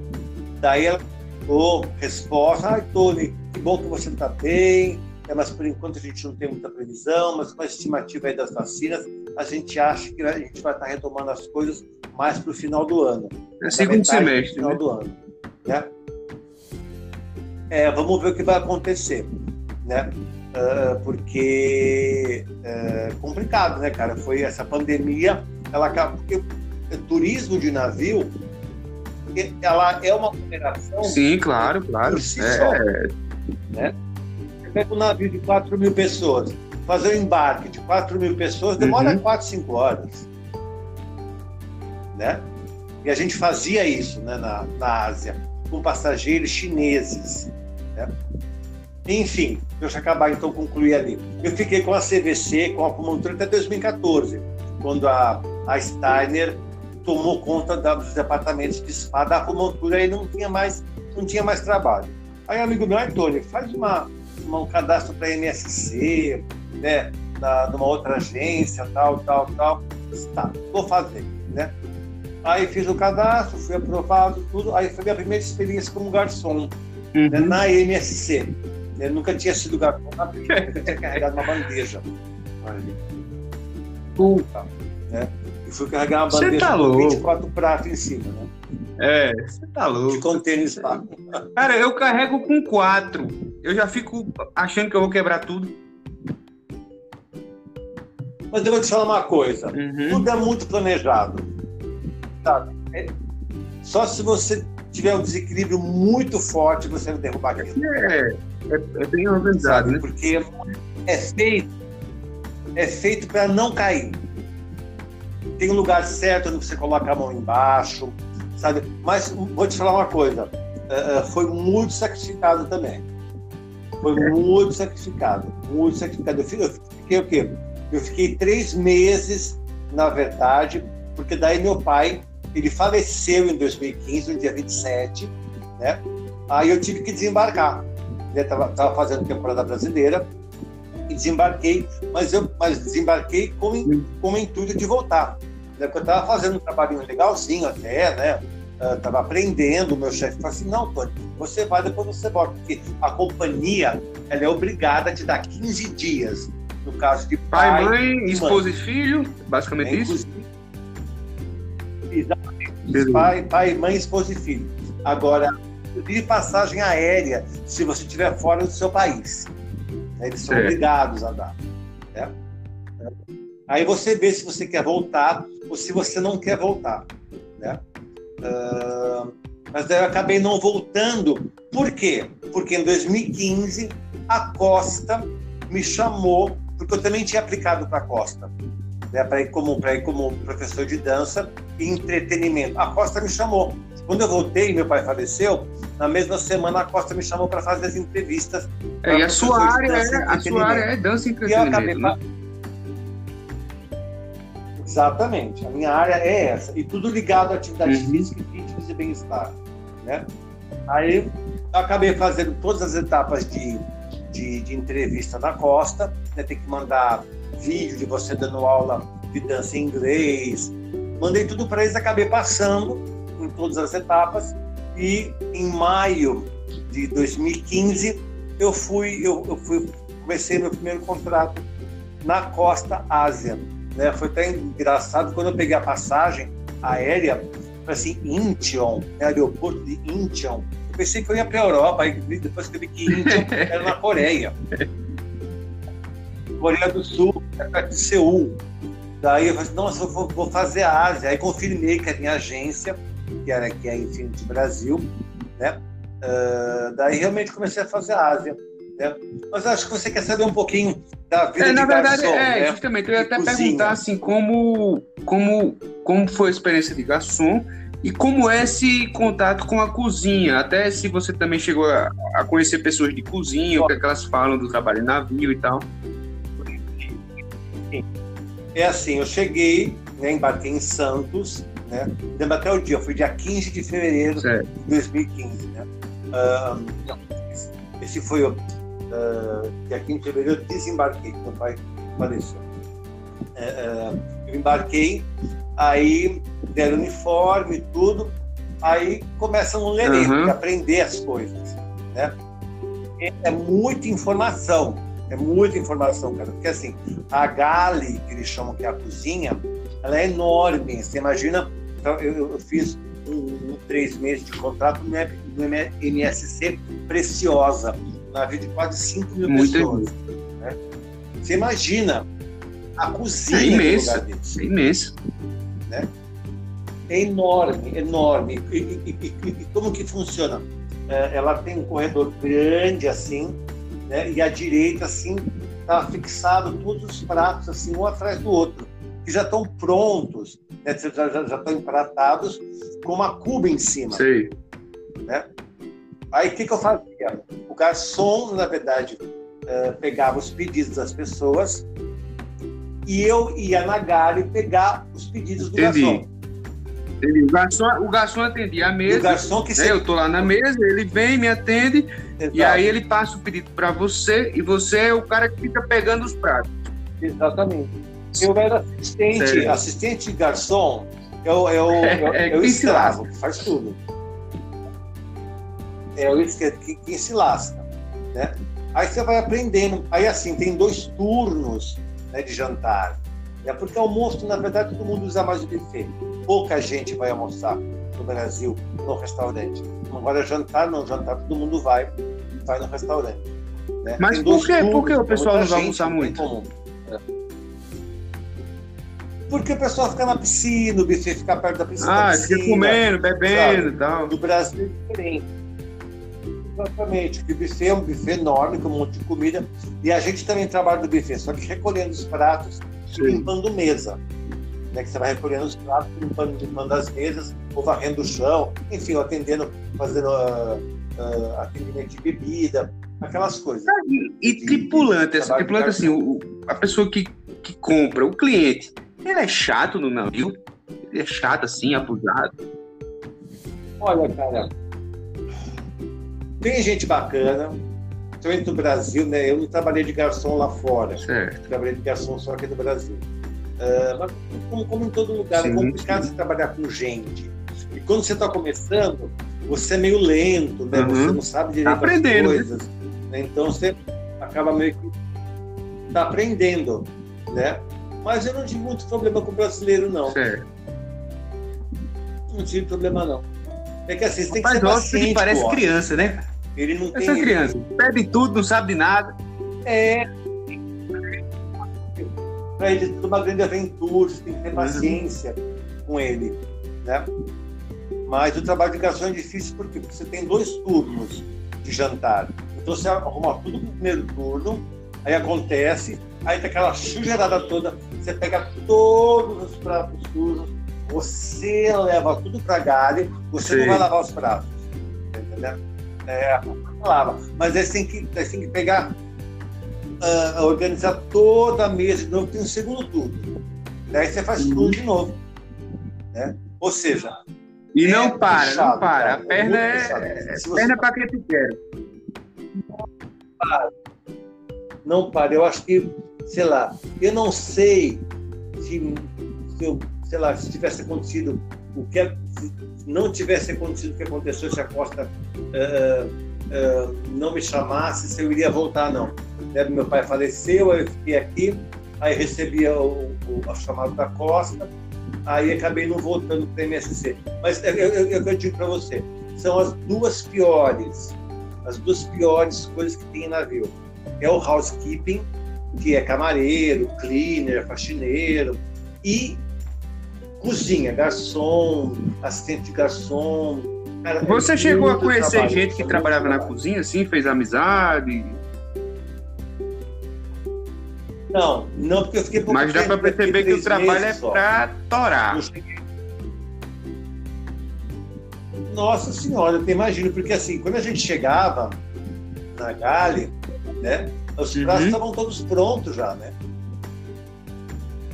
Daí ela Ô, resposta. Ai, Tony, que bom que você está bem. É, mas por enquanto a gente não tem muita previsão, mas com a estimativa aí das vacinas, a gente acha que a gente vai estar tá retomando as coisas mais para o final do ano. É segundo semestre. Final né? do ano. Né? É, vamos ver o que vai acontecer. Né? Uh, porque é complicado, né, cara? Foi essa pandemia, ela acaba. Porque turismo de navio ela é uma operação. Sim, claro, claro. Si é. só, né? Você pega um navio de 4 mil pessoas, fazer um embarque de 4 mil pessoas demora uhum. 4, 5 horas. Né? E a gente fazia isso né, na, na Ásia, com passageiros chineses. Né? Enfim, deixa eu acabar então concluir ali. Eu fiquei com a CVC, com a Pumontura até 2014, quando a, a Steiner tomou conta dos departamentos de spa da acupuntura e não tinha mais não tinha mais trabalho. Aí amigo meu, Antônio, faz uma, uma um cadastro para MSC, né, na, numa outra agência, tal, tal, tal. Tá, vou fazer, né? Aí fiz o cadastro, fui aprovado, tudo. Aí foi minha primeira experiência como garçom né, uhum. né, na MSC. Eu nunca tinha sido garçom na vida, nunca tinha carregado uma bandeja. Puta, né? Fui carregar uma bandeja tá com 24 pratos em cima, né? É, você tá louco. De container espaço. Cara, eu carrego com quatro. Eu já fico achando que eu vou quebrar tudo. Mas eu vou te falar uma coisa. Uhum. Tudo é muito planejado. Sabe? É- Só se você tiver um desequilíbrio muito forte, você vai derrubar aquilo. É, é, é bem organizado, sabe? né? Porque é feito, é feito para não cair. Tem um lugar certo onde você coloca a mão embaixo, sabe? Mas vou te falar uma coisa, eh, eh, foi muito sacrificado também. Foi muito sacrificado, muito sacrificado. Eu fi- eu fiquei o quê? Eu fiquei três meses, na verdade, porque daí meu pai, ele faleceu em 2015, no dia 27, né? Aí eu tive que desembarcar. Eu estava fazendo temporada brasileira e desembarquei, mas eu mas desembarquei com, com o intuito de voltar. Né? Porque eu estava fazendo um trabalhinho legalzinho até, né? Estava aprendendo, o meu chefe falou assim, não, Tony, você vai, depois você volta, porque a companhia ela é obrigada a te dar 15 dias, no caso de Pai, pai, mãe, esposa e filho, basicamente né? isso. Exatamente. Beleza. Pai, pai, mãe, esposa e filho. Agora, de passagem aérea, se você estiver fora do seu país. Né? Eles são Certo. obrigados a dar. né? Aí você vê se você quer voltar ou se você não quer voltar. Né? Ah, mas eu acabei não voltando. Por quê? Porque em 2015 a Costa me chamou, porque eu também tinha aplicado para a Costa, né, para ir, como, ir como professor de dança e entretenimento. A Costa me chamou. Quando eu voltei, meu pai faleceu, na mesma semana a Costa me chamou para fazer as entrevistas. É, e a sua área é, a sua área é dança e E eu acabei entretenimento, né? Exatamente. A minha área é essa. E tudo ligado à atividade Uhum. física, e fitness e bem-estar. Né? Aí eu acabei fazendo todas as etapas de, de, de entrevista na Costa. Né? Tem que mandar vídeo de você dando aula de dança em inglês. Mandei tudo para eles, acabei passando em todas as etapas. E em maio de 2015 eu fui, eu, eu fui comecei meu primeiro contrato na Costa Ásia. Né? Foi até engraçado quando eu peguei a passagem aérea, foi assim, Incheon, né? aeroporto de Incheon. Eu pensei que eu ia para a Europa, aí depois que eu vi que Incheon era na Coreia. Coreia do Sul, é perto de Seul. Daí eu falei, assim, nossa, eu vou, vou fazer a Ásia. Aí confirmei que a minha agência, que era que é a Infinity Brasil, né? Ah, daí realmente comecei a fazer a Ásia. Né? Mas acho que você quer saber um pouquinho da vida É, de na verdade, garçom, é, né? justamente, eu ia até Cozinha. perguntar assim, como, como, como foi a experiência de garçom e como é esse contato com a cozinha, até se você também chegou a, a conhecer pessoas de cozinha, o que, é que elas falam do trabalho em navio e tal. É assim, eu cheguei, né, embarquei em Santos, né? Lembro até o dia, foi dia 15 de fevereiro Certo. de 2015, né? Ah, não, esse- foi o ah, dia 15 de fevereiro, eu desembarquei, meu pai faleceu. É, eu embarquei, aí deram uniforme e tudo, aí começa um lerê, Uhum. de aprender as coisas, né? É, muita informação, é muita informação, cara, porque assim, a Gali, que eles chamam que é a cozinha, ela é enorme, você imagina, então, eu, eu fiz um, um três meses de contrato no, MSC Preciosa, um navio de quase 5 mil Muita pessoas. né? Você imagina a É cozinha um imenso. É imenso. É enorme, enorme. E, e- e- e- e como que funciona? É, ela tem um corredor grande assim, né? E à direita assim tá fixado todos os pratos assim um atrás do outro, que já estão prontos, né? já, já, já estão empratados com uma cuba em cima. Sei. Aí o que, que eu fazia? O garçom, na verdade, eh, pegava os pedidos das pessoas e eu ia na Gale pegar os pedidos do Entendi. garçom. Entendi. O garçom, o garçom atendia a mesa. o garçom que né? Eu tô lá na mesa, ele vem, me atende, e aí ele passa o pedido para você, e você é o cara que fica pegando os pratos. Exatamente. Eu era assistente, Sério? assistente garçom, é o, é o, é É, é quem se escravo, que faz tudo. É o escravo, que, quem se lasca. Né? Aí você vai aprendendo. Aí assim, tem dois turnos né, de jantar. É porque almoço, na verdade, todo mundo usa mais o buffet. Pouca gente vai almoçar no no Brasil no restaurante. Agora jantar não, jantar todo mundo vai, vai no restaurante. Né? Mas por que, por que o pessoal não vai almoçar muito? Porque o pessoal fica na piscina, o buffet fica perto da piscina. Ah, fica comendo, bebendo e tal. No Brasil é diferente. Exatamente, o buffet é um buffet enorme, com um monte de comida, e a gente também trabalha no buffet, só que recolhendo os pratos e limpando mesa. Né, que você vai recolhendo os pratos, limpando, limpando as mesas, ou varrendo o chão, enfim, atendendo, fazendo uh, uh, atendimento de bebida, aquelas coisas. E, e tripulante, essa tripulante assim, o, a pessoa que, que compra, o cliente, ele é chato no navio? Ele é chato assim, abusado? Olha, cara, tem gente bacana, principalmente no Brasil, né? Eu não trabalhei de garçom lá fora. Certo. Trabalhei de garçom só aqui no Brasil. Uh, mas como, como, em todo lugar, é sim, é complicado sim. você trabalhar com gente. E quando você está começando, você é meio lento, né? Uhum. Você não sabe direito tá as né? coisas. Né? Então você acaba meio que tá aprendendo, né? Mas eu não tive muito problema com o brasileiro, não. Certo. Não tive problema, não. É que assim, você tem que ser paciente. Ele parece criança, né? Ele não Essa tem. criança. Pede tudo, não sabe de nada. É. Para ele é uma grande aventura, você tem que ter uhum. paciência uhum. com ele. Né? Mas o trabalho de garçom é difícil porque você tem dois turnos de jantar. Então você arruma tudo no primeiro turno, aí acontece, aí tem aquela sujeirada toda, você pega todos os pratos sujos, você leva tudo para a galha, você Sim. não vai lavar os pratos. Entendeu? É, lava. Mas aí você tem que, aí tem que pegar, uh, organizar toda a mesa de novo, tem um segundo turno. Daí você faz tudo de novo. Né? Ou seja. E não é para, puxado, não para. Cara, a perna é, é perna para quem tu quer. Não para. Não para. Eu acho que, sei lá, eu não sei se, se eu sei lá, se tivesse acontecido o que se não tivesse acontecido o que aconteceu se a Costa uh, uh, não me chamasse, se eu iria voltar não. Né? Meu pai faleceu, eu fiquei aqui, aí recebi o, o, a chamada da Costa, aí acabei não voltando para o MSC. Mas eu, eu, eu, eu digo para você, são as duas piores, as duas piores coisas que tem em navio. É o housekeeping, que é camareiro, cleaner, faxineiro, e cozinha, garçom, assistente de garçom. Cara, Você é chegou a conhecer trabalho, gente que trabalhava na cozinha, assim, fez amizade? Não, não, porque eu fiquei pouco Mas dá para perceber que o trabalho é para torar. Nossa senhora, eu imagino, porque assim, quando a gente chegava na Gale, né, os uhum. pratos estavam todos prontos já, né?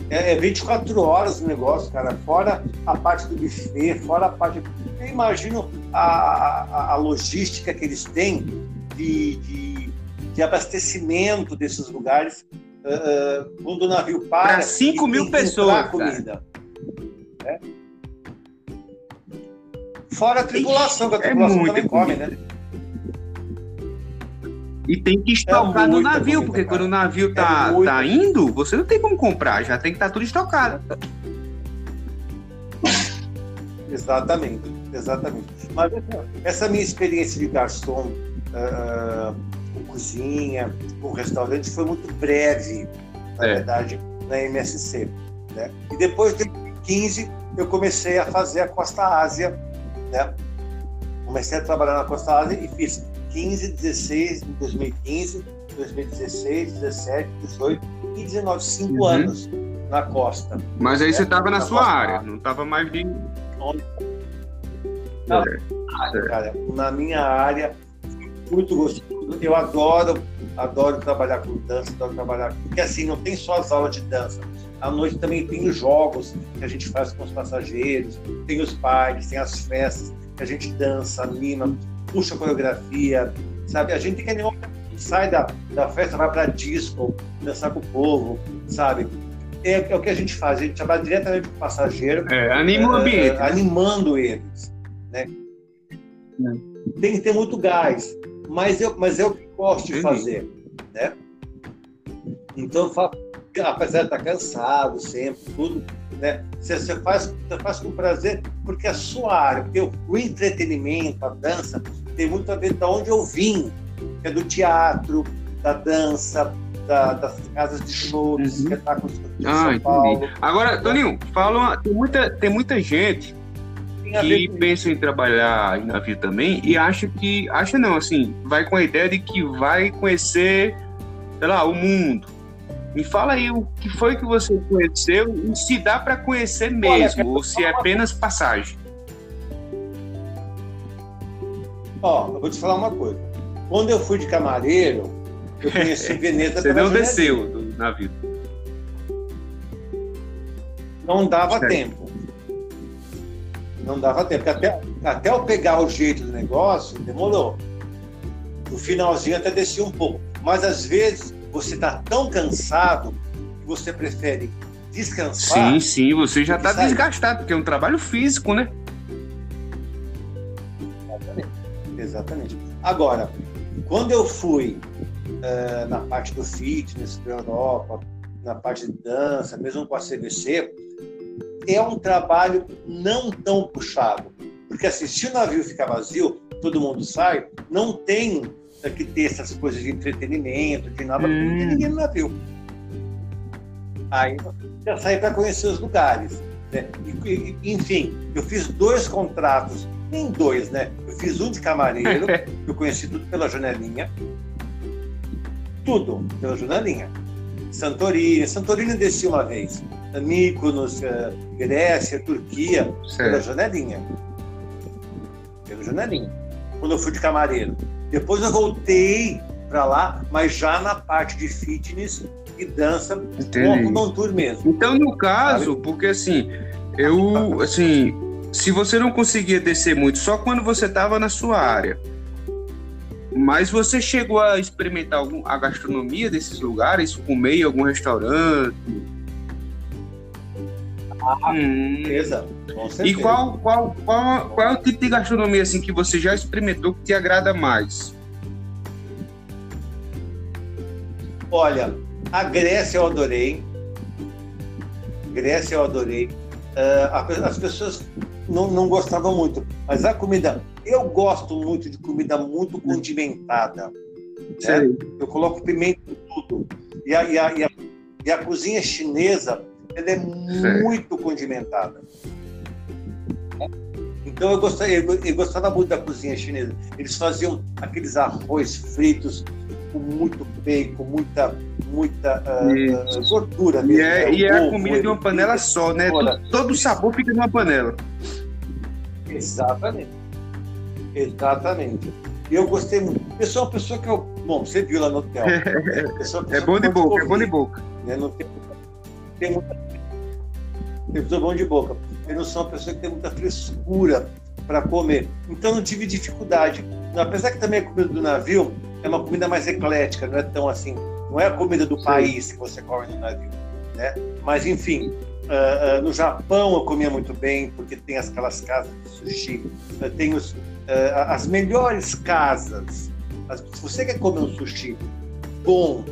É, é 24 horas o negócio, cara. Fora a parte do buffet, fora a parte. Eu imagino a, a, a logística que eles têm de, de, de abastecimento desses lugares. Uh, quando o navio para. Para 5 mil pessoas. Comida. É. Fora a tripulação, que a tripulação é também come, né? E tem que estocar é no navio, porque quando o navio tá, é tá indo, você não tem como comprar, já tem que estar tá tudo estocado. Exatamente, exatamente. Mas essa minha experiência de garçom, uh, com cozinha, com restaurante, foi muito breve, na é. verdade, na MSC. Né? E depois de 2015, eu comecei a fazer a Costa Ásia, né? Comecei a trabalhar na Costa Ásia e fiz 15, 16, 2015, 2016, 17, 18 e 19, cinco uhum. anos na costa. Mas aí né? você estava na, na, sua área, não estava mais de. Na, é. cara, na minha área, muito gostoso. Eu adoro, adoro trabalhar com dança, adoro trabalhar. Porque assim, não tem só as aulas de dança. À noite também tem os jogos que a gente faz com os passageiros, tem os parques, tem as festas que a gente dança, anima puxa a coreografia, sabe? A gente tem que animar, sai da, da festa, vai para disco, dançar com o povo, sabe? É, é, o que a gente faz, a gente trabalha diretamente com o passageiro. É, anima o é, ambiente. É, animando eles, né? É. Tem que ter muito gás, mas eu, mas é o que gosto de fazer, né? Então, apesar de estar cansado sempre, tudo, né? Você, você, faz, você faz com prazer, porque a sua área, porque o, o entretenimento, a dança, tem muito a ver de onde eu vim, que é do teatro, da dança, da, das casas de show, dos uhum. espetáculos de ah, São Paulo. Agora, Toninho, fala, tem muita, tem muita gente que pensa em trabalhar em navio também e acha que, acha não, assim, vai com a ideia de que vai conhecer, sei lá, o mundo. Me fala aí o que foi que você conheceu e se dá para conhecer mesmo, Olha, ou se é apenas passagem. Ó, eu vou te falar uma coisa. Quando eu fui de camareiro, eu conheci Veneza Você não desceu do navio. Não dava certo. tempo. Não dava tempo. Até, até eu pegar o jeito do negócio, demorou. No finalzinho até desci um pouco. Mas às vezes você está tão cansado que você prefere descansar. Sim, sim, você já está desgastado, porque é um trabalho físico, né? Exatamente. Exatamente. Agora, quando eu fui uh, na parte do fitness para a Europa, na parte de dança, mesmo com a CVC, é um trabalho não tão puxado. Porque assim, se o navio ficar vazio, todo mundo sai, não tem que ter essas coisas de entretenimento, de hum. não tem ninguém no navio. Aí já saí para conhecer os lugares. Né? E, enfim, eu fiz dois contratos, nem dois, né? Eu fiz um de camareiro, eu conheci tudo pela janelinha, tudo pela janelinha. Santorini, Santorini desci uma vez. Mykonos, eh, Grécia, Turquia, certo. pela janelinha. Pela janelinha. Quando eu fui de camareiro. Depois eu voltei para lá, mas já na parte de fitness e dança Entendi. com tour mesmo. Então, no caso, sabe? porque assim, eu, assim, se você não conseguia descer muito, só quando você estava na sua área, mas você chegou a experimentar algum, a gastronomia desses lugares? Comer em algum restaurante? Ah, hum. certeza. E qual, qual, qual, qual é o tipo de gastronomia assim, que você já experimentou que te agrada mais? Olha, a Grécia eu adorei. Grécia eu adorei. Uh, as pessoas não, não gostavam muito, mas a comida eu gosto muito de comida muito condimentada. Né? Eu coloco pimenta em tudo. E a, e, a, e, a, e a cozinha chinesa é muito condimentada. Então eu gostava, eu, gostava muito da cozinha chinesa. Eles faziam aqueles arroz fritos com muito bacon, muita, muita uh, gordura mesmo. E é, né? e é a comida de uma panela só, né? Todo, todo o sabor fica numa panela. Exatamente. Exatamente. E eu gostei muito. Eu sou uma pessoa que eu. Bom, você viu lá no hotel. é bom de boca, é bom de boca. Né? Não tem, tem muita. Eu sou bom de boca. Eu não sou uma pessoa que tem muita frescura para comer. Então não tive dificuldade. Apesar que também a comida do navio é uma comida mais eclética, não é tão assim. Não é a comida do Sim. país que você come no navio. Né? Mas, enfim, uh, uh, no Japão eu comia muito bem, porque tem aquelas casas de sushi. Uh, tem os, uh, as melhores casas. se você quer comer um sushi bom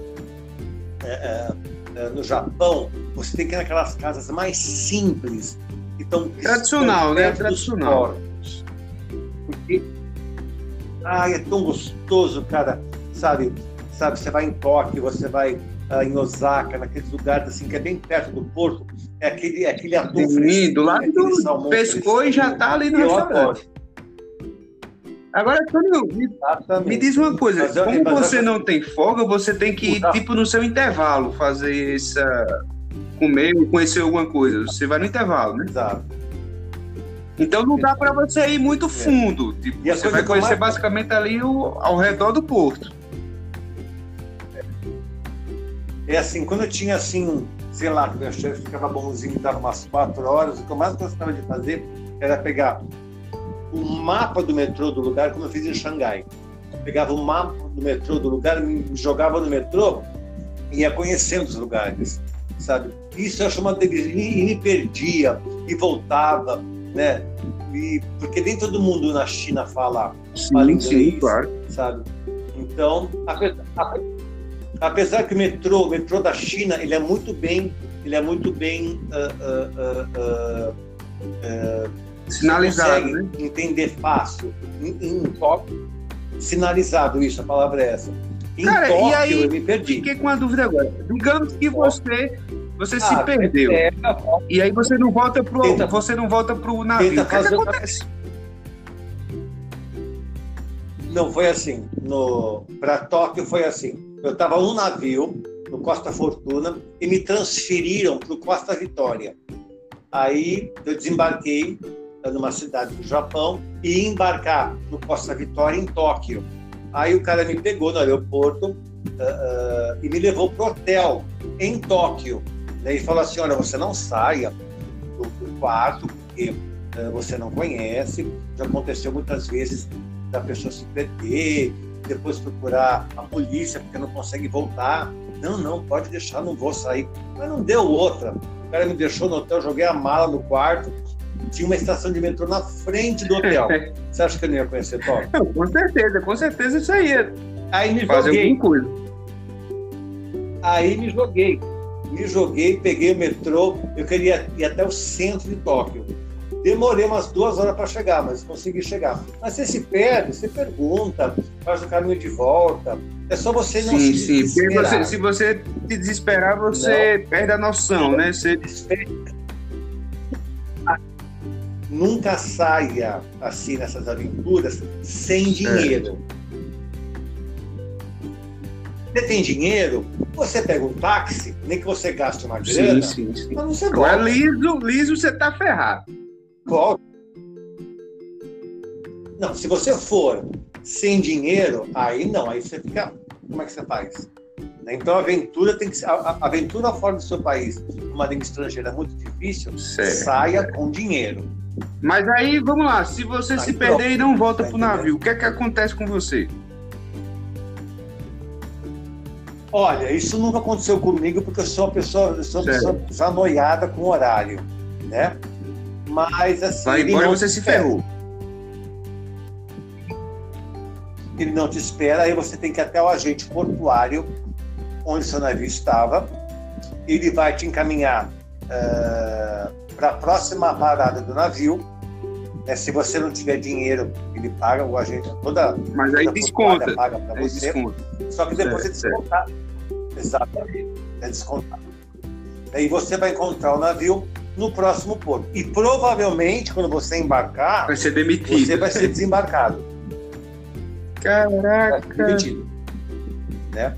uh, no Japão, você tem que ir naquelas casas mais simples. Então, Tradicional, né? Tradicional. Porque ai, é tão gostoso, cara. Sabe, sabe, você vai em Tóquio, você vai uh, em Osaka, naqueles lugares assim que é bem perto do porto, é aquele, é aquele atum Sim, do lado do pescou e já tá ali no restaurante. Agora, Antônio, me, me, diz uma coisa: mas, como mas, você mas, não tem folga, você tem que ir, tipo, no seu intervalo, fazer essa. comer ou conhecer alguma coisa. Você vai no intervalo, né? Exato. Então não dá para você ir muito fundo. Tipo, você vai conhecer mais... basicamente ali o, ao redor do porto. É assim, quando eu tinha assim, sei lá, que meu chefe ficava bonzinho, dava umas quatro horas, o que eu mais gostava de fazer era pegar o mapa do metrô do lugar, como eu fiz em Xangai. pegava o mapa do metrô do lugar, me jogava no metrô e ia conhecendo os lugares, sabe? Isso eu chamava de e me perdia e voltava, né? E, porque nem todo mundo na China fala, sim, fala inglês, sim, claro. sabe? Então, apesar, apesar que o metrô, o metrô da China, ele é muito bem, ele é muito bem uh, uh, sinalizado, né? Entender fácil, em, em Tóquio, sinalizado isso, a palavra é essa. Em Cara, Tóquio, e aí, eu me perdi. Fiquei com uma dúvida agora. Digamos que você você ah, se perdeu. É, e aí você não volta pro tenta, você não volta pro navio. O que, que acontece? Não foi assim. No para Tóquio foi assim. Eu estava no navio no Costa Fortuna e me transferiram para o Costa Vitória. Aí eu desembarquei numa cidade do Japão e embarcar no Costa Vitória em Tóquio. Aí o cara me pegou no aeroporto uh, uh, e me levou para o hotel em Tóquio. Daí falou assim: olha, você não saia do, do quarto, porque uh, você não conhece. Já aconteceu muitas vezes da pessoa se perder, depois procurar a polícia porque não consegue voltar. Não, não, pode deixar, não vou sair. Mas não deu outra. O cara me deixou no hotel, joguei a mala no quarto. Tinha uma estação de metrô na frente do hotel. Você acha que eu não ia conhecer Tóquio? Com certeza, com certeza isso aí. Aí me Fazer joguei. Coisa. Aí me joguei me joguei, peguei o metrô, eu queria ir até o centro de Tóquio. Demorei umas duas horas para chegar, mas consegui chegar. Mas você se perde, você pergunta, faz o caminho de volta. É só você não sim, se desesperar. Sim, se você se desesperar, você não. perde a noção, né? Você... Nunca saia assim nessas aventuras sem dinheiro. É. Você tem dinheiro, você pega um táxi, nem que você gaste uma grana, sim, sim, sim. mas você volta. Agora, liso, liso, você tá ferrado. Volta. Não, se você for sem dinheiro, aí não, aí você fica. Como é que você faz? Então a aventura tem que ser. A, aventura fora do seu país, uma língua estrangeira é muito difícil, certo. saia com dinheiro. Mas aí, vamos lá, se você aí, se perder e não volta tá pro navio, o que é que acontece com você? Olha, isso nunca aconteceu comigo porque eu sou uma pessoa, sou uma pessoa zanoiada com horário, né? Mas assim. Vai embora você se ferrou. Ele não te espera, aí você tem que ir até o agente portuário onde seu navio estava. Ele vai te encaminhar uh, eh, para a próxima parada do navio. É, se você não tiver dinheiro, ele paga o agente toda. Mas aí desconta. Paga para você. Desconta. Só que depois certo, você descontar. Exatamente. É descontado. Aí você vai encontrar o navio no próximo porto. E provavelmente, quando você embarcar, vai ser demitido. Você vai ser desembarcado. Caraca! demitido. Né?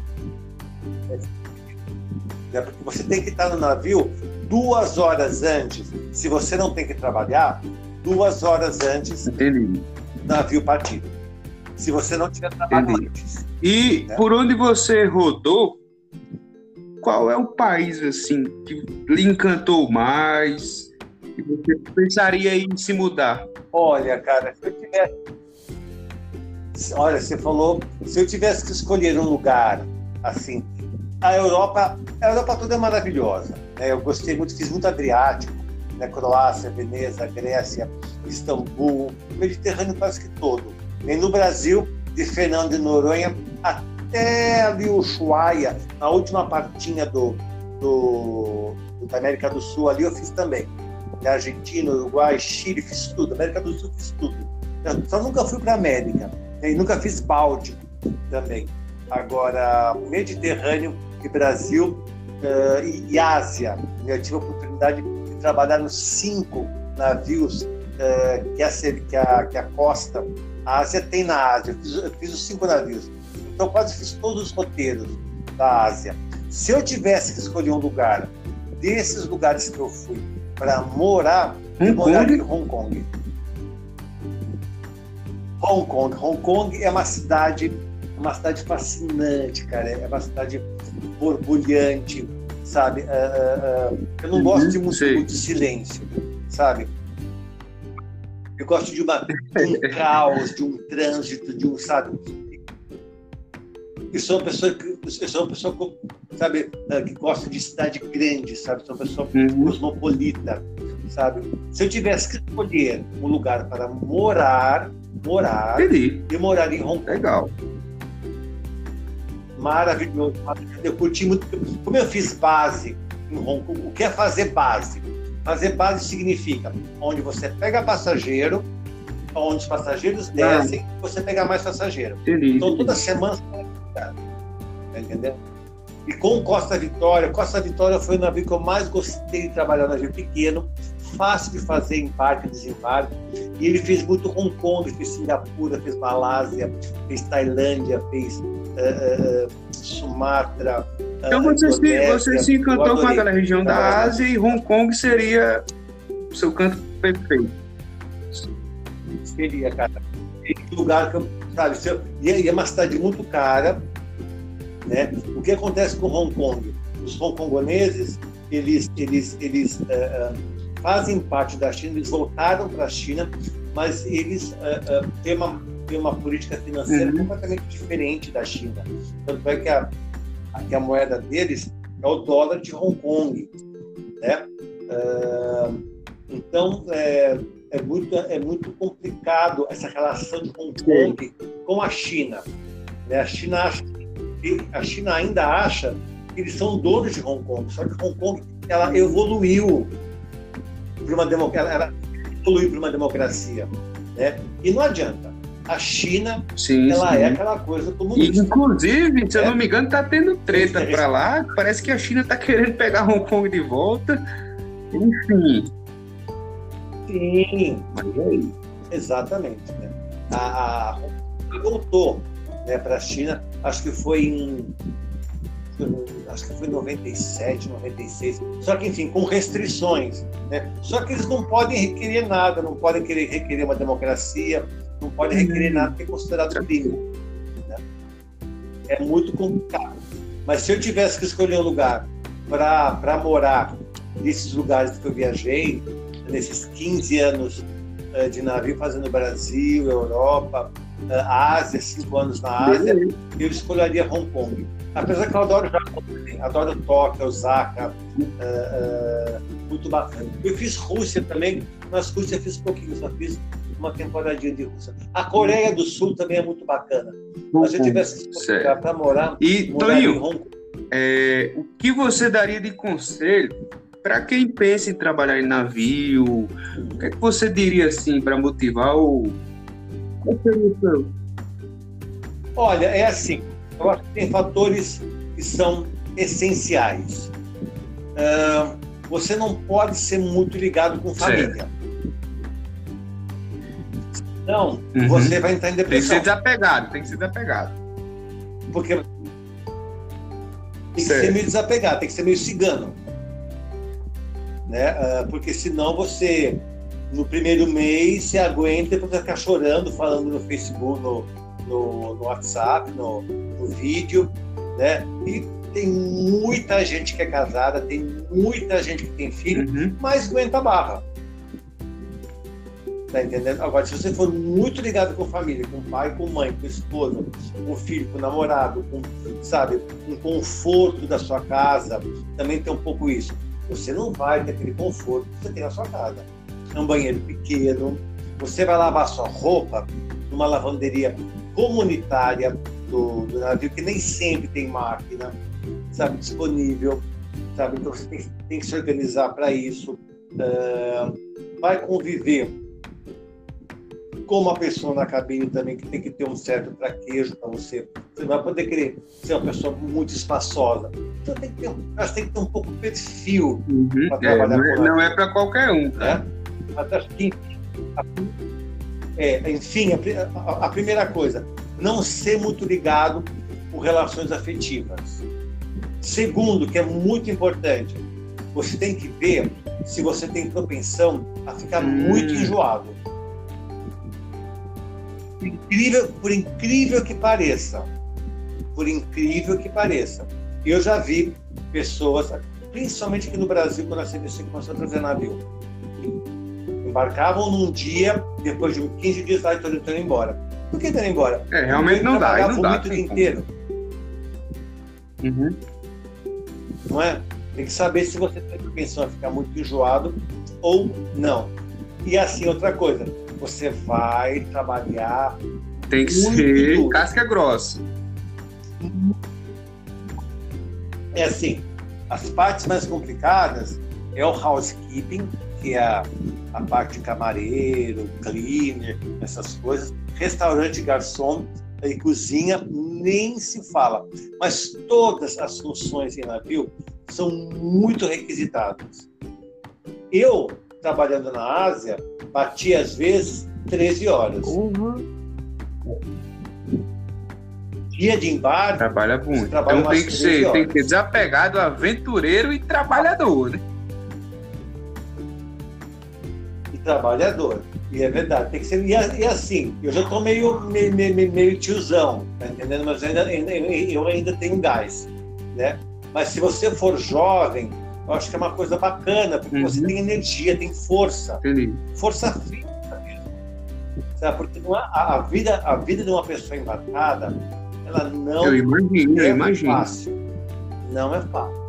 É porque você tem que estar no navio duas horas antes. Se você não tem que trabalhar, duas horas antes Entendi. do navio partir. Se você não tiver trabalho antes. E né? por onde você rodou, qual é o país assim que lhe encantou mais? Que você pensaria em se mudar? Olha, cara, se eu tivesse. Olha, você falou, se eu tivesse que escolher um lugar assim, a Europa, a Europa toda é maravilhosa. Né? Eu gostei muito, fiz muito Adriático, né? Croácia, Veneza, Grécia, Istambul, Mediterrâneo quase que todo. E no Brasil, de Fernando de Noronha até ali Ushuaia, a última partinha do, do, da América do Sul ali eu fiz também. Na Argentina, Uruguai, Chile, fiz tudo. América do Sul fiz tudo. Eu só nunca fui para América. E nunca fiz Báltico também. Agora, Mediterrâneo e Brasil uh, e, Ásia. Eu tive a oportunidade de trabalhar nos cinco navios uh, que, a, que, a, que a costa, a Ásia tem na Ásia. Eu fiz, eu fiz os cinco navios. Então, quase fiz todos os roteiros da Ásia. Se eu tivesse que escolher um lugar desses lugares que eu fui para morar, Hong eu moraria em Hong Kong. Hong Kong. Hong Kong é uma cidade, uma cidade fascinante, cara. É uma cidade borbulhante, sabe? Uh, uh, eu não uhum, gosto de muito, muito, silêncio, sabe? Eu gosto de, uma, de um caos, de um trânsito, de um, sabe? eu sou uma pessoa que eu sou uma pessoa sabe eh, que gosta de cidade grande sabe sou uma pessoa uhum. cosmopolita sabe se eu tivesse que escolher um lugar para morar morar Entendi. eu moraria em Hong Kong legal Maravilhoso. Eu curti muito. Como eu fiz base em Hong Kong, o que é fazer base? Fazer base significa onde você pega passageiro, onde os passageiros descem, você pega mais passageiro. Então toda semana você tá entendendo? E com Costa Vitória, Costa Vitória foi o navio que eu mais gostei de trabalhar, navio pequeno, fácil de fazer embarque e desembarque. E ele fez muito Hong Kong, fez Singapura, fez Malásia, fez Tailândia, fez uh, Sumatra. Então você, se, você se encantou com aquela região da Ásia e Hong Kong seria o seu canto perfeito. Seria, cara. lugar que eu, sabe, e é uma cidade muito cara, né? O que acontece com Hong Kong? Os hongkongoneses, eles, eles, eles uh, fazem parte da China, eles voltaram para a China, mas eles uh, têm, uma, têm uma política financeira uhum. completamente diferente da China. Tanto é que a, que a moeda deles é o dólar de Hong Kong. Né? então, é, é, muito, é muito complicado essa relação de Hong Kong com a China. Né? A China acha a China ainda acha que eles são donos de Hong Kong, só que Hong Kong ela evoluiu para uma democracia, ela para uma democracia, né? E não adianta. A China, sim, ela sim. é aquela coisa comunista. Inclusive, se eu não me engano, está tendo treta para lá. Parece que a China está querendo pegar Hong Kong de volta. Enfim. Sim, exatamente. Né? A, a, voltou né, para a China, acho que foi em acho que foi em 97, 96. Só que, enfim, com restrições. Né? Só que eles não podem requerer nada, não podem querer requerer uma democracia, não podem requerer nada que é considerado crime. Né? É muito complicado. Mas se eu tivesse que escolher um lugar para morar nesses lugares que eu viajei, nesses 15 anos uh, de navio fazendo Brasil, Europa, a Ásia, cinco anos na Ásia, eu escolheria Hong Kong. Apesar que eu adoro Japão, adoro Tóquio, Osaka, uh, uh, muito bacana. Eu fiz Rússia também, mas Rússia eu fiz pouquinho, só fiz uma temporadinha de Rússia. A Coreia do Sul também é muito bacana. Mas se eu tivesse para morar, e, morar Toninho, em Hong Kong. É, o que você daria de conselho para quem pensa em trabalhar em navio? O que, é que você diria assim para motivar o Olha, é assim. Eu acho que tem fatores que são essenciais. Uh, você não pode ser muito ligado com família. Então, uhum. você vai entrar em depressão. Tem que ser desapegado, tem que ser desapegado. Porque tem que certo. ser meio desapegado, tem que ser meio cigano. Né? Uh, porque senão você no primeiro mês se aguenta e depois ficar chorando, falando no Facebook, no, no, no WhatsApp, no, no, vídeo, né? E tem muita gente que é casada, tem muita gente que tem filho, uhum. mas aguenta a barra. Tá entendendo? Agora, se você for muito ligado com família, com pai, com mãe, com esposa, com filho, com namorado, com, sabe, com conforto da sua casa, também tem um pouco isso. Você não vai ter aquele conforto que você tem na sua casa um banheiro pequeno. Você vai lavar sua roupa numa lavanderia comunitária do, do navio, que nem sempre tem máquina, sabe, disponível, sabe? Então você tem, tem que se organizar para isso. Uh, vai conviver com uma pessoa na cabine também que tem que ter um certo traquejo para você. Você não vai poder querer ser uma pessoa muito espaçosa. Então tem que ter, acho que tem que ter um pouco de perfil uhum. para trabalhar é, com Não é para qualquer um. Tá? É? Mas acho que, é, enfim, a, a, a primeira coisa, não ser muito ligado com relações afetivas. Segundo, que é muito importante, você tem que ver se você tem propensão a ficar hum. muito enjoado. Incrível, por incrível que pareça, por incrível que pareça, eu já vi pessoas, principalmente aqui no Brasil, quando a CBC começou a trazer navio, embarcavam num dia, depois de 15 dias lá estão indo embora. Por que estão indo embora? É, realmente não dá. Não dá o dia inteiro. Uhum. Não é? Tem que saber se você tem propensão a ficar muito enjoado ou não. E assim, outra coisa, você vai trabalhar. Tem que ser duro. casca grossa. É assim, as partes mais complicadas é o housekeeping, que é a, parte de camareiro, cleaner, essas coisas. Restaurante, garçom e cozinha, nem se fala. Mas todas as funções em navio são muito requisitadas. Eu, trabalhando na Ásia, bati às vezes 13 horas. Uhum. Dia de embarque. Trabalha muito. Então tem que, ser, tem que ser desapegado, aventureiro e trabalhador, né? Trabalhador. E é verdade, tem que ser. E, e assim, eu já estou meio, meio, meio, meio, tiozão, tá entendendo? Mas eu ainda, eu ainda tenho gás, né? Mas se você for jovem, eu acho que é uma coisa bacana, porque uhum. você tem energia, tem força. Entendi. Força física mesmo. Sabe? Porque a, a, vida, a vida de uma pessoa embarcada, ela não eu imagino, é eu imagino. fácil. Não é fácil.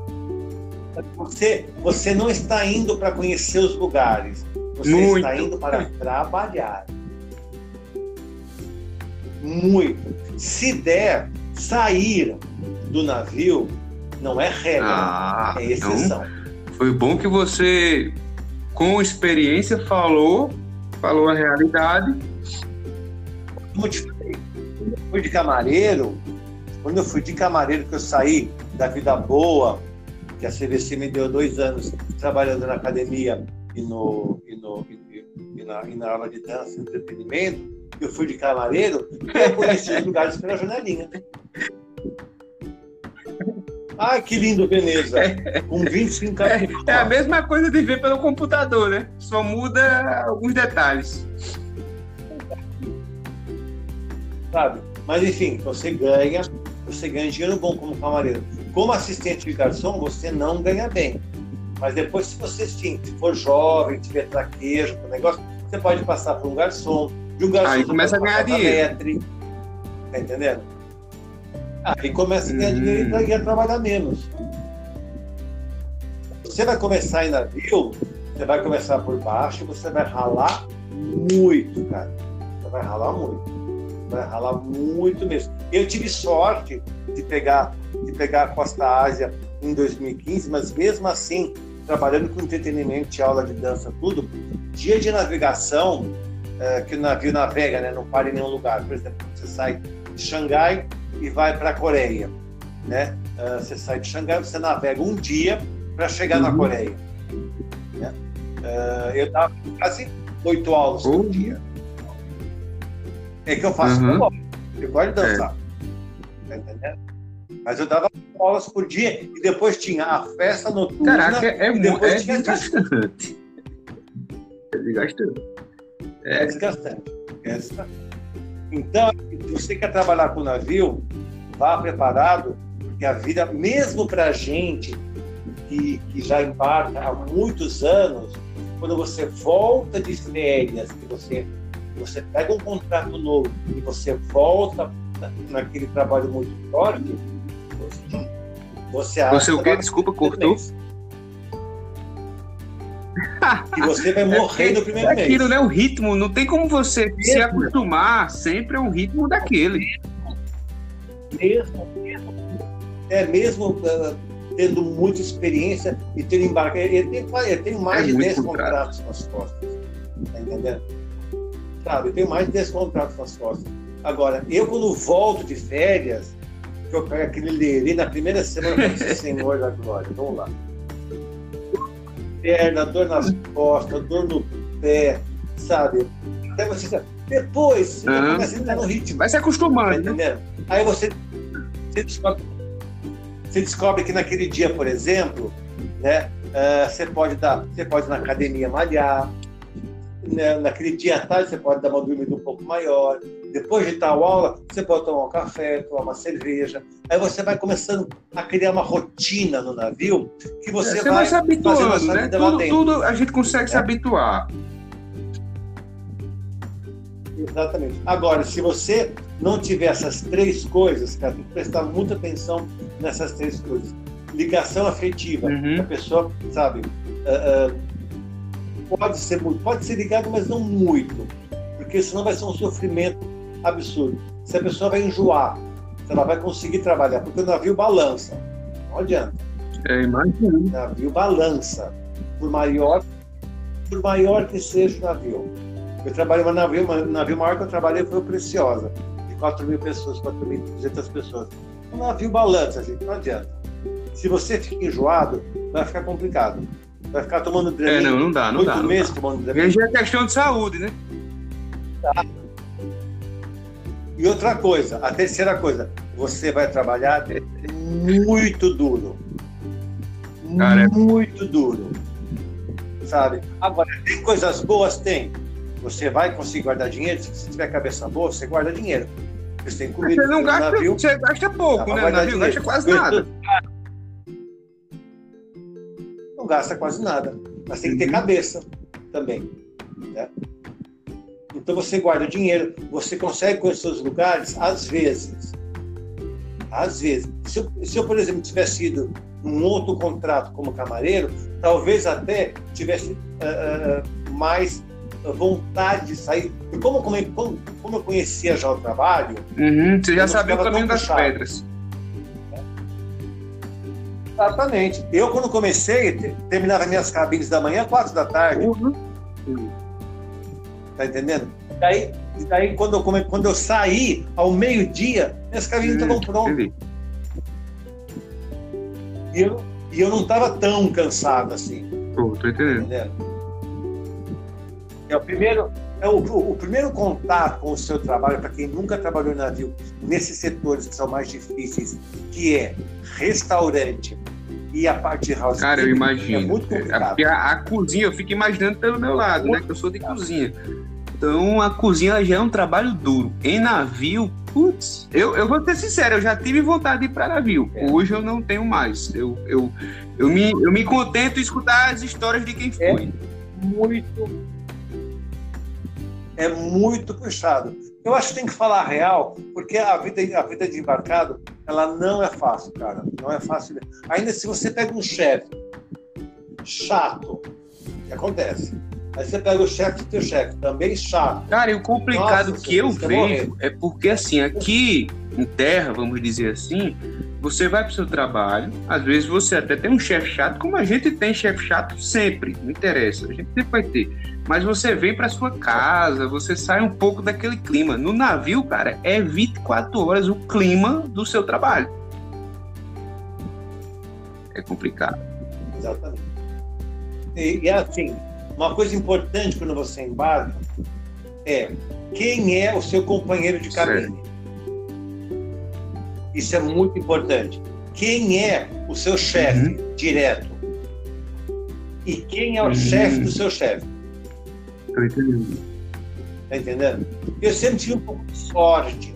Você, você não está indo para conhecer os lugares. Você Muito. está indo para trabalhar. Muito. Se der, sair do navio não é regra, ah, é exceção. Então, foi bom que você, com experiência, falou, falou a realidade. Eu quando fui de camareiro, quando eu fui de camareiro, que eu saí da vida boa, que a CVC me deu dois anos trabalhando na academia e, no, no, e, e, na, e na aula de dança e entretenimento, eu fui de camareiro, eu conheci os lugares pela janelinha. Ah, que lindo Veneza, com 25 é, é a mesma coisa de ver pelo computador, né? Só muda alguns detalhes. Sabe? Mas enfim, você ganha, você ganha dinheiro bom como camareiro. Como assistente de garçom, você não ganha bem. Mas depois, se você sim, se for jovem, tiver traquejo, negócio, você pode passar por um garçom. De um garçom Aí começa a ganhar dinheiro. Tá entendendo? Aí começa a ganhar hum. dinheiro e a trabalhar menos. Você vai começar em navio, você vai começar por baixo, você vai ralar muito, cara. Você vai ralar muito. Vai ralar muito mesmo. Eu tive sorte de pegar, de pegar a Costa Ásia em 2015, mas mesmo assim, trabalhando com entretenimento, aula de dança, tudo, dia de navegação, é, que o navio navega, né, não para em nenhum lugar. Por exemplo, você sai de Xangai, e vai para a Coreia. Né? Uh, você sai de Xangai, você navega um dia para chegar uhum. na Coreia. Né? Uh, eu dava quase oito aulas uhum. por dia. É que eu faço uhum. eu gosto de dançar. É. Tá entendendo? Mas eu dava aulas por dia e depois tinha a festa noturna. Caraca, é, depois é tinha desgastante. É desgastante. É, é desgastante. É desgastante. Então, se você quer trabalhar com navio, vá preparado, porque a vida, mesmo para a gente que, que já embarca há muitos anos, quando você volta de férias, que você, você pega um contrato novo e você volta naquele trabalho muito forte, você acha. Você o quê? Desculpa, cortou. que você vai morrer é, no primeiro é mês. Aquilo, né? O ritmo, não tem como você mesmo. se acostumar, sempre é um ritmo daquele. Mesmo, mesmo. É mesmo uh, tendo muita experiência e tendo embarque. Ele tem, ele tem mais é de 10 contratos nas costas. Tá entendendo? Sabe, eu tenho mais de 10 contratos nas costas. Agora, eu quando volto de férias, que eu pego aquele lerê na primeira semana, Senhor da Glória, vamos lá perna, dor nas costas, dor no pé, sabe? Até você. Depois, você uhum. começa a entrar no ritmo. Vai se acostumando. Tá entendendo? Aí você, você, descobre, você descobre que naquele dia, por exemplo, né, uh, você, pode dar, você pode ir na academia malhar, né, naquele dia à tarde você pode dar uma dormida um pouco maior. Depois de tal aula, você pode tomar um café, tomar uma cerveja. Aí você vai começando a criar uma rotina no navio que você, é, você vai, vai se habituando, né? Tudo, tudo, a gente consegue é. se habituar. Exatamente. Agora, se você não tiver essas três coisas, cara, tem que prestar muita atenção nessas três coisas. Ligação afetiva. Uhum. A pessoa, sabe, uh, uh, pode ser muito, pode ser ligado, mas não muito, porque senão vai ser um sofrimento absurdo. Se a pessoa vai enjoar, se ela vai conseguir trabalhar, porque o navio balança. Não adianta. É, imagina. O navio balança. Por maior, por maior que seja o navio. Eu trabalhei no navio, o navio maior que eu trabalhei foi o Preciosa, de 4 mil pessoas, 4.200 pessoas. O navio balança, gente, não adianta. Se você fica enjoado, vai ficar complicado. Vai ficar tomando Dramin. É, não, não dá, não oito dá. Não meses dá. tomando Dramin. já é questão de saúde, né? E outra coisa, a terceira coisa, você vai trabalhar muito duro. Cara, é- Muito duro. Sabe? Agora, tem coisas boas? Tem. Você vai conseguir guardar dinheiro? Se você tiver cabeça boa, você guarda dinheiro. Você tem comida Você não gasta, navio. você gasta pouco, né? Navio gasta quase nada. Não gasta quase nada. Mas tem que ter Uhum. cabeça também. né? Então você guarda dinheiro, você consegue conhecer os lugares às vezes. Às vezes. Se eu, se eu, por exemplo, tivesse ido num outro contrato como camareiro, talvez até tivesse ah, ah, mais vontade de sair. E como, como, como, eu conhecia já o trabalho, Uhum, você já sabia o caminho das puxado. pedras. exatamente. Eu, quando comecei, te- terminava minhas cabines da manhã, quatro da tarde. Uhum. Tá entendendo? E daí, daí quando, eu, come- quando eu saí, ao meio-dia, minhas cabines estavam prontas. E eu, e eu não estava tão cansado assim, tô tá entendendo. entendendo? É o primeiro, é o, o, o primeiro contato com o seu trabalho, para quem nunca trabalhou em navio, nesses setores que são mais difíceis, que é restaurante e a parte de house Cara, eu imagino. É muito É, complicado. porque a, a cozinha, eu fico imaginando pelo meu lado, né? Que eu sou de cozinha. Então, a cozinha já é um trabalho duro. Em navio, putz, eu, eu vou ser sincero, eu já tive vontade de ir para navio. É. Hoje eu não tenho mais. Eu, eu, eu, me, eu me contento em escutar as histórias de quem É. foi. muito. É muito puxado. Eu acho que tem que falar a real, porque a vida, a vida de embarcado, ela não é fácil, cara. Não é fácil. Ainda se você pega um chefe chato, que acontece. Aí você pega o chefe do teu chefe, também chato. Cara, e o complicado Nossa, que eu vejo é porque, assim, aqui em terra, vamos dizer assim, você vai pro seu trabalho, às vezes você até tem um chefe chato, como a gente tem chefe chato sempre, não interessa, a gente sempre vai ter. Mas você vem pra sua casa, você sai um pouco daquele clima. No navio, cara, é 24 horas o clima do seu trabalho. É complicado. Exatamente. E, e assim, uma coisa importante quando você embarca é quem é o seu companheiro de cabine. Isso é muito importante. Quem é o seu chefe direto? E quem é o Uhum. chefe do seu chefe? Tô entendendo. Tá entendendo? Eu sempre tive um pouco de sorte.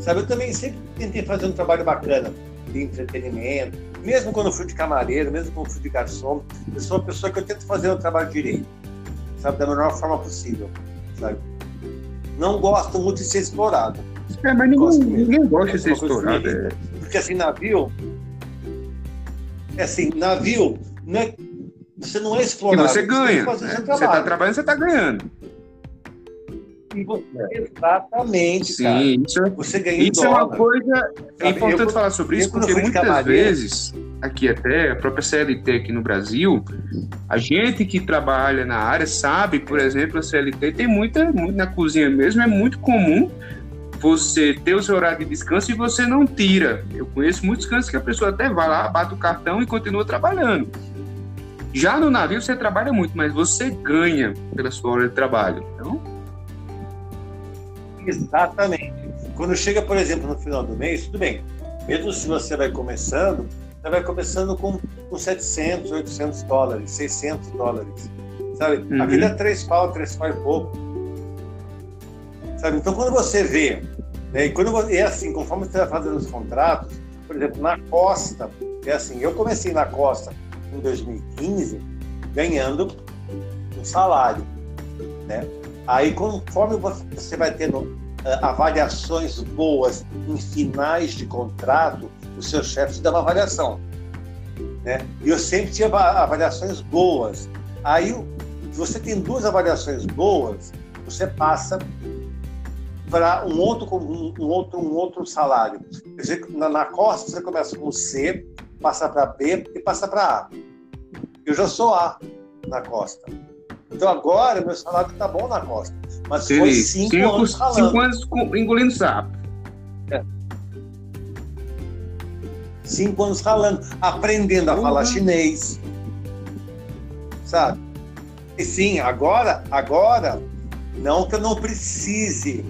Sabe, eu também sempre tentei fazer um trabalho bacana de entretenimento. Mesmo quando eu fui de camareiro, mesmo quando eu fui de garçom, eu sou uma pessoa que eu tento fazer o trabalho direito. Sabe, da melhor forma possível. Sabe? Não gosto muito de ser explorado. É, mas ninguém, ninguém gosta de ser estourado. assim. é. Porque assim, navio. É assim, navio não é, você não é E explorado. você tem que ganha. né? Você tá trabalho. trabalhando, você tá ganhando. E você- Exatamente, cara. Sim, isso é Você ganha Isso é uma coisa. É importante eu- falar sobre isso, porque muitas vezes, aqui até, a própria CLT aqui no Brasil, a gente que trabalha na área sabe, por exemplo, a CLT tem muita, muito na cozinha mesmo, é muito comum você ter o seu horário de descanso e você não tira. Eu conheço muitos cantos que a pessoa até vai lá, bate o cartão e continua trabalhando. Já no navio você trabalha muito, mas você ganha pela sua hora de trabalho. Então, Exatamente. Quando chega, por exemplo, no final do mês, tudo bem. Mesmo se você vai começando, você vai começando com, com 700, 800 dólares, 600 dólares. Sabe? Uhum. A vida é três pau, três pau e pouco. Sabe? Então, quando você vê, né, e quando você, é assim, conforme você vai fazendo os contratos, por exemplo, na Costa, é assim, eu comecei na Costa em 2015 ganhando um salário, né? Aí, conforme você vai tendo ah, avaliações boas em finais de contrato, seu chefe te dá uma avaliação. Né? E eu sempre tinha ava- avaliações boas. Aí, se você tem duas avaliações boas, você passa para um outro, um, um outro, um outro salário. Dizer, na, na Costa você começa com C, passa para B e passa para A. Eu já sou A na costa. Então agora meu salário está bom na costa. Mas Sim, foi cinco, cinco anos ralando. Cinco anos engolindo sapo. É. Cinco anos ralando, aprendendo a uhum. falar chinês. Sabe? E sim, agora, agora, não que eu não precise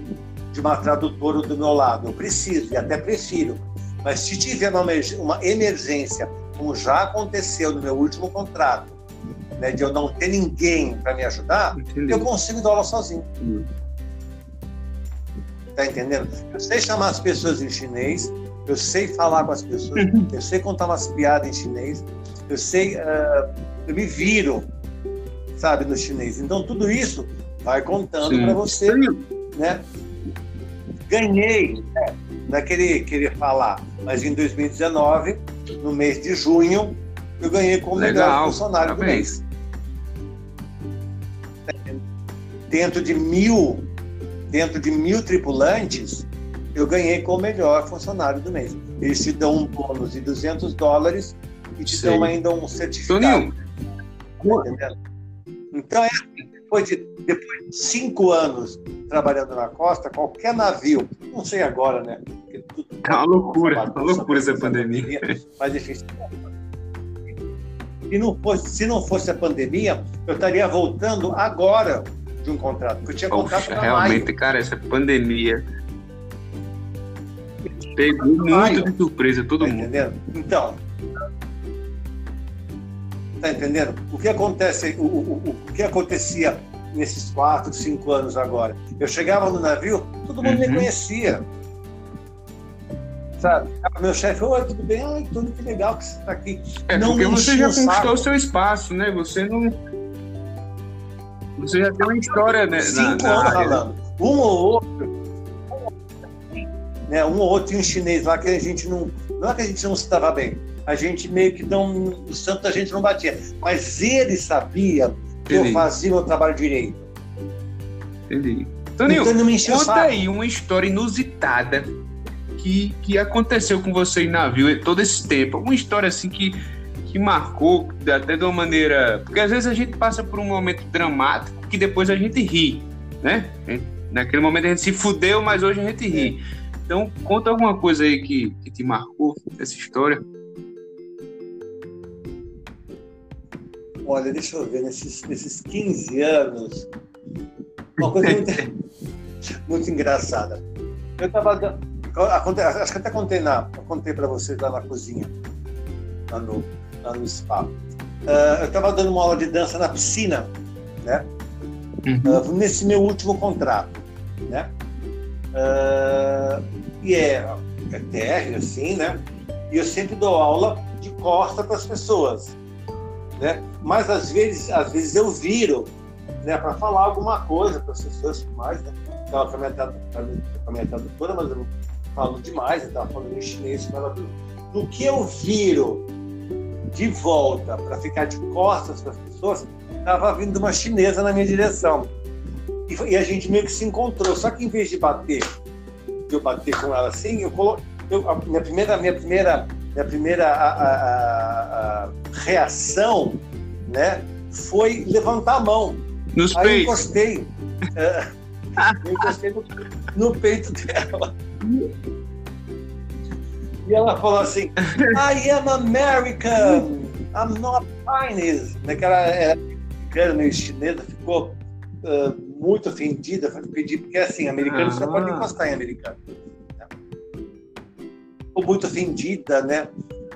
de uma tradutora do meu lado, eu preciso e até prefiro. Mas se tiver uma emergência, como já aconteceu no meu último contrato, né, de eu não ter ninguém para me ajudar, Entendi. eu consigo dar aula sozinho. Uhum. Tá entendendo? Eu sei chamar as pessoas em chinês, eu sei falar com as pessoas, eu sei contar umas piadas em chinês, eu sei, uh, eu me viro, sabe, no chinês. Então tudo isso vai contando para você, né? Ganhei, né? não é querer, querer falar, mas em 2019, no mês de junho, eu ganhei como Legal, melhor funcionário parabéns. do mês. dentro de mil, dentro de mil tripulantes, eu ganhei como melhor funcionário do mês. Eles te dão um bônus de 200 dólares e te Sei. dão ainda um certificado. Tá então, é, depois, de, depois de cinco anos trabalhando na costa, qualquer navio, não sei agora, né? Tudo, é uma loucura, uma loucura essa pandemia. Mas difícil. Se não, fosse, se não fosse a pandemia, eu estaria voltando agora de um contrato. Porque eu tinha contrato Poxa, realmente, maio. cara, essa pandemia pegou muito de surpresa todo tá mundo. Entendendo? Então, tá entendendo? O que acontece, o, o, o que acontecia nesses quatro, cinco anos agora? Eu chegava no navio, todo mundo uhum. me conhecia. Sabe? Meu chefe, oi, tudo bem? Ai, tudo que legal que você está aqui. É, não porque você já conquistou o seu espaço, né? Você não você já tem uma história, né? Cinco na, anos falando. Um ou outro. Né, um ou outro em chinês lá que a gente não. Não é que a gente não estava bem. A gente meio que não. O santo a gente não batia. Mas ele sabia que Entendi. eu fazia o meu trabalho direito. Entendi. Toninho, então, conta aí uma história inusitada que, que aconteceu com você em navio todo esse tempo. Uma história assim que que marcou até de uma maneira. Porque às vezes a gente passa por um momento dramático que depois a gente ri, né? Naquele momento a gente se fudeu, mas hoje a gente ri. Então, conta alguma coisa aí que, que te marcou dessa história. Olha, deixa eu ver, nesses, nesses 15 anos, uma coisa muito, muito engraçada. Eu estava. Acho que até contei, na, contei para vocês lá na cozinha, lá no, lá no spa. Uh, eu estava dando uma aula de dança na piscina, né? Uhum. Uh, nesse meu último contrato, né? Uh, e é, é térreo, assim, né? E eu sempre dou aula de costa para as pessoas, né? Mas às vezes, às vezes eu viro, né? Para falar alguma coisa para as pessoas, mais, né? Estava com a minha tradutora, mas eu não falo demais, eu estava falando em chinês com ela. Que eu viro de volta para ficar de costas para as pessoas, estava vindo uma chinesa na minha direção. E, e, a gente meio que se encontrou. Só que em vez de bater, de eu bater com ela assim, eu coloquei. a minha primeira, minha primeira, minha primeira a, a, a, reação, né, foi levantar a mão. Nos Aí peitos. eu encostei. É, eu encostei no, no peito dela. E ela falou assim: I am American, I'm not Chinese. Naquela era americana, meio chinesa, ficou uh, muito ofendida, foi pedir, porque assim, americano ah. só pode encostar em americano. Né? Ficou muito ofendida, né?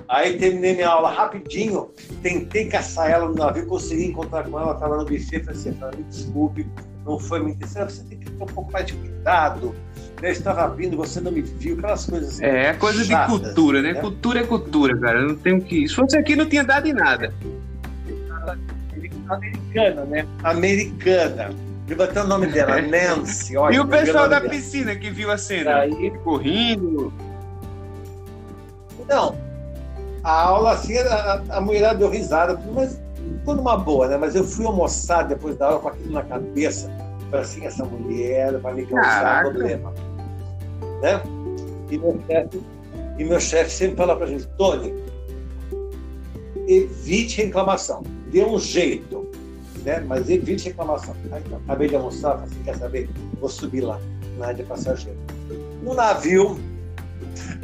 Aí terminei minha aula rapidinho, tentei caçar ela no navio, consegui encontrar com ela, estava no buffet, falei assim, me desculpe, não foi minha intenção, você tem que ter um pouco mais de cuidado, eu estava vindo, você não me viu, aquelas coisas assim. É, coisa chatas, de cultura, né? né? Cultura é cultura, cara. Eu não tenho que. Se fosse aqui, não tinha dado em nada. Americana, né? Americana. Vou botar o nome dela, Nancy. Olha, e o pessoal da dela. piscina que viu a cena? Aí... Correndo. Não. A aula assim, a, a mulher deu risada, mas foi numa boa, né? Mas eu fui almoçar depois da aula com aquilo na cabeça. Falei assim, essa mulher vai me causar problema né? E meu chefe, e meu chefe sempre fala para a gente, Tony, evite reclamação. Dê um jeito, né? mas evite reclamação. Aí, então, acabei de almoçar, assim, quer saber? Vou subir lá, na área de passageiro. No navio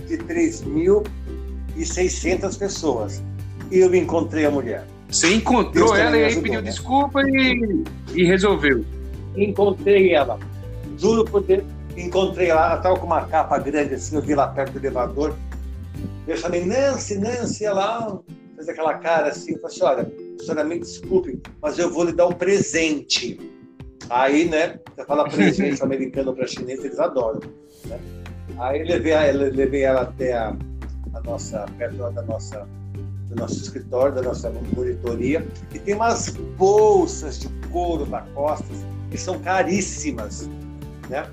de 3.600 pessoas, eu encontrei a mulher. Você encontrou ela e aí pediu né? desculpa e, e resolveu. Encontrei ela. Juro por Deus, encontrei ela. Ela estava com uma capa grande assim, eu vi lá perto do elevador. Eu chamei Nancy, Nancy, ela fez aquela cara assim, falei assim, olha, senhora me desculpe, mas eu vou lhe dar um presente. Aí, né, você fala presente americano para chinês, eles adoram. Né? Aí levei, levei ela até a, a nossa, perto da nossa, do nosso escritório, da nossa monitoria, e tem umas bolsas de couro da Costas que são caríssimas, né?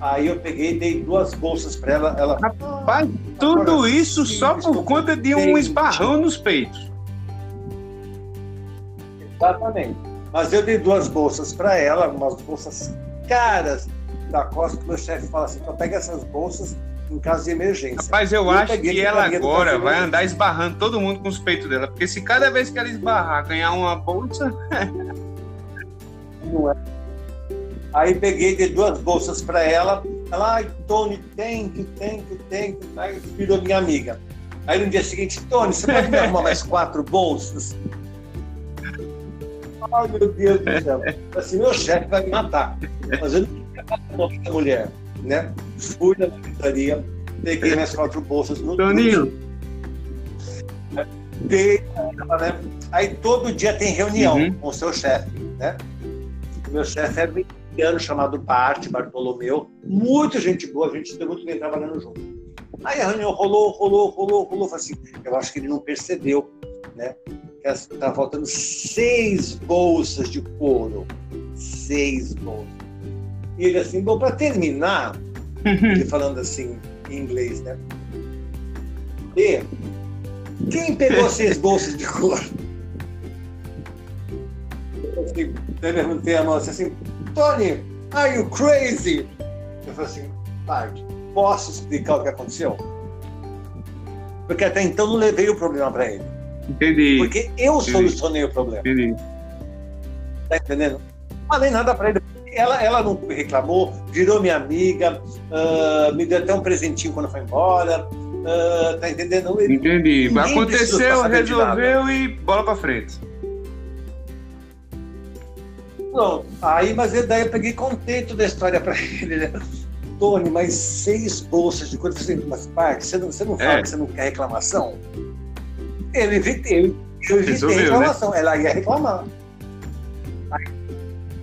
Aí eu peguei e dei duas bolsas para ela. ela Rapaz, tudo isso só por conta de um esbarrão nos peitos. Exatamente. Mas eu dei duas bolsas para ela, umas bolsas caras da Costa, que meu chefe fala assim: então pega essas bolsas em caso de emergência. Rapaz, eu, eu acho que ela agora vai andar esbarrando todo mundo com os peitos dela, porque se cada vez que ela esbarrar ganhar uma bolsa. Não é. Aí peguei de duas bolsas para ela. Ela, ai, Tony, tem que, tem que, tem que. Aí virou minha amiga. Aí no dia seguinte, Tony, você pode me arrumar mais quatro bolsas? Ai, meu Deus do céu. Assim, meu chefe vai me matar. Mas eu não queria matar a mulher, né? Fui na secretaria, peguei minhas quatro bolsas no Toninho. Dei, né? Aí todo dia tem reunião uhum. com o seu chefe, né? Meu chefe é ano chamado Bart, Bartolomeu, muita gente boa, a gente deu muito bem trabalhando junto. Aí a reunião rolou, rolou, rolou, rolou, assim, eu acho que ele não percebeu, né? Estava faltando seis bolsas de couro, seis bolsas. E ele assim, bom, para terminar, ele falando assim em inglês, né? E quem pegou seis bolsas de couro? Eu assim, perguntei a moça assim, Tony, are you crazy? Eu falei assim, Bart, posso explicar o que aconteceu? Porque até então não levei o problema para ele. Entendi. Porque eu Entendi. solucionei o problema. Entendi. Tá entendendo? Não falei nada para ele. Ela, ela não reclamou, virou minha amiga, uh, me deu até um presentinho quando foi embora. Uh, tá entendendo? Entendi. Aconteceu, resolveu e bola para frente. Pronto. Aí, mas daí eu peguei contento da história para ele, né? Tony, mas seis bolsas de coisa. Eu falei, mas pai, você não, você não fala é. que você não quer reclamação? Ele evitei, eu evitei né? reclamação. Né? Ela ia reclamar. Aí,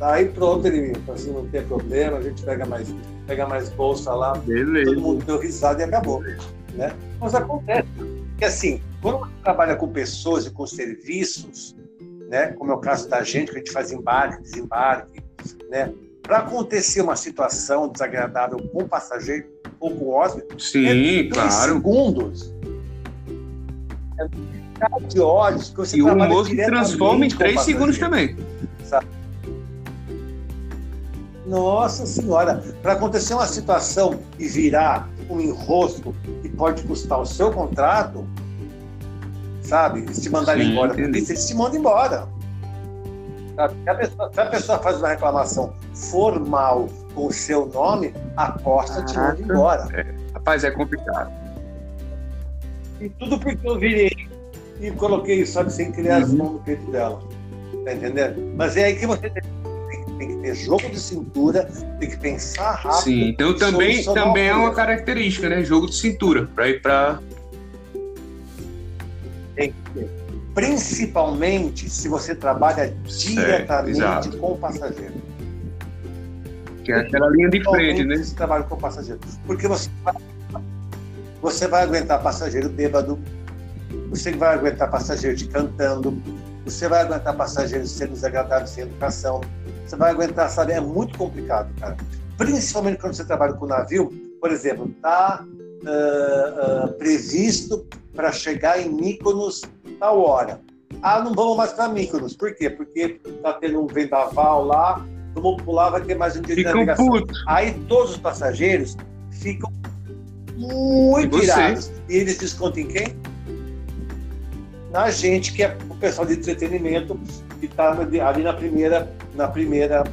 aí pronto, ele falou assim, não tem problema, a gente pega mais, pega mais bolsa lá. Beleza. Todo mundo deu risada e acabou. Né? Mas acontece. que assim, quando você trabalha com pessoas e com serviços, né? como é o caso da gente, que a gente faz embarque, desembarque, né? para acontecer uma situação desagradável com o passageiro ou com o hóspede, Sim, é claro. segundos. De olhos que você E o humor se transforma em três segundos também. Sabe? Nossa Senhora, para acontecer uma situação e virar um enrosco que pode custar o seu contrato, sabe? Eles te mandarem embora. Porque eles te mandam embora. Se a, pessoa, se a, pessoa, faz uma reclamação formal com o seu nome, a Costa te manda embora. É. Rapaz, é complicado. E tudo porque eu virei e coloquei, sabe, sem criar uhum. as mãos no peito dela. Tá entendendo? Mas é aí que você tem, tem que ter jogo de cintura, tem que pensar rápido. Sim, então também, também é uma característica, né? Jogo de cintura, para ir para tem que ter. Principalmente se você trabalha diretamente é, com o passageiro. Que é aquela linha de frente, né? Você trabalha com o passageiro. Porque você você vai aguentar passageiro bêbado, você vai aguentar passageiro te cantando, você vai aguentar passageiro sendo desagradável sem educação, você vai aguentar, sabe? É muito complicado, cara. Principalmente quando você trabalha com navio, por exemplo, tá uh, uh, previsto para chegar em Mykonos tal hora. Ah, não vamos mais para Mykonos. Por quê? Porque está tendo um vendaval lá, vamos pular, vai ter mais um dia de navegação. Puto. Aí todos os passageiros ficam muito irados. E eles descontam em quem? na gente, que é o pessoal de entretenimento que está ali na primeira, na primeira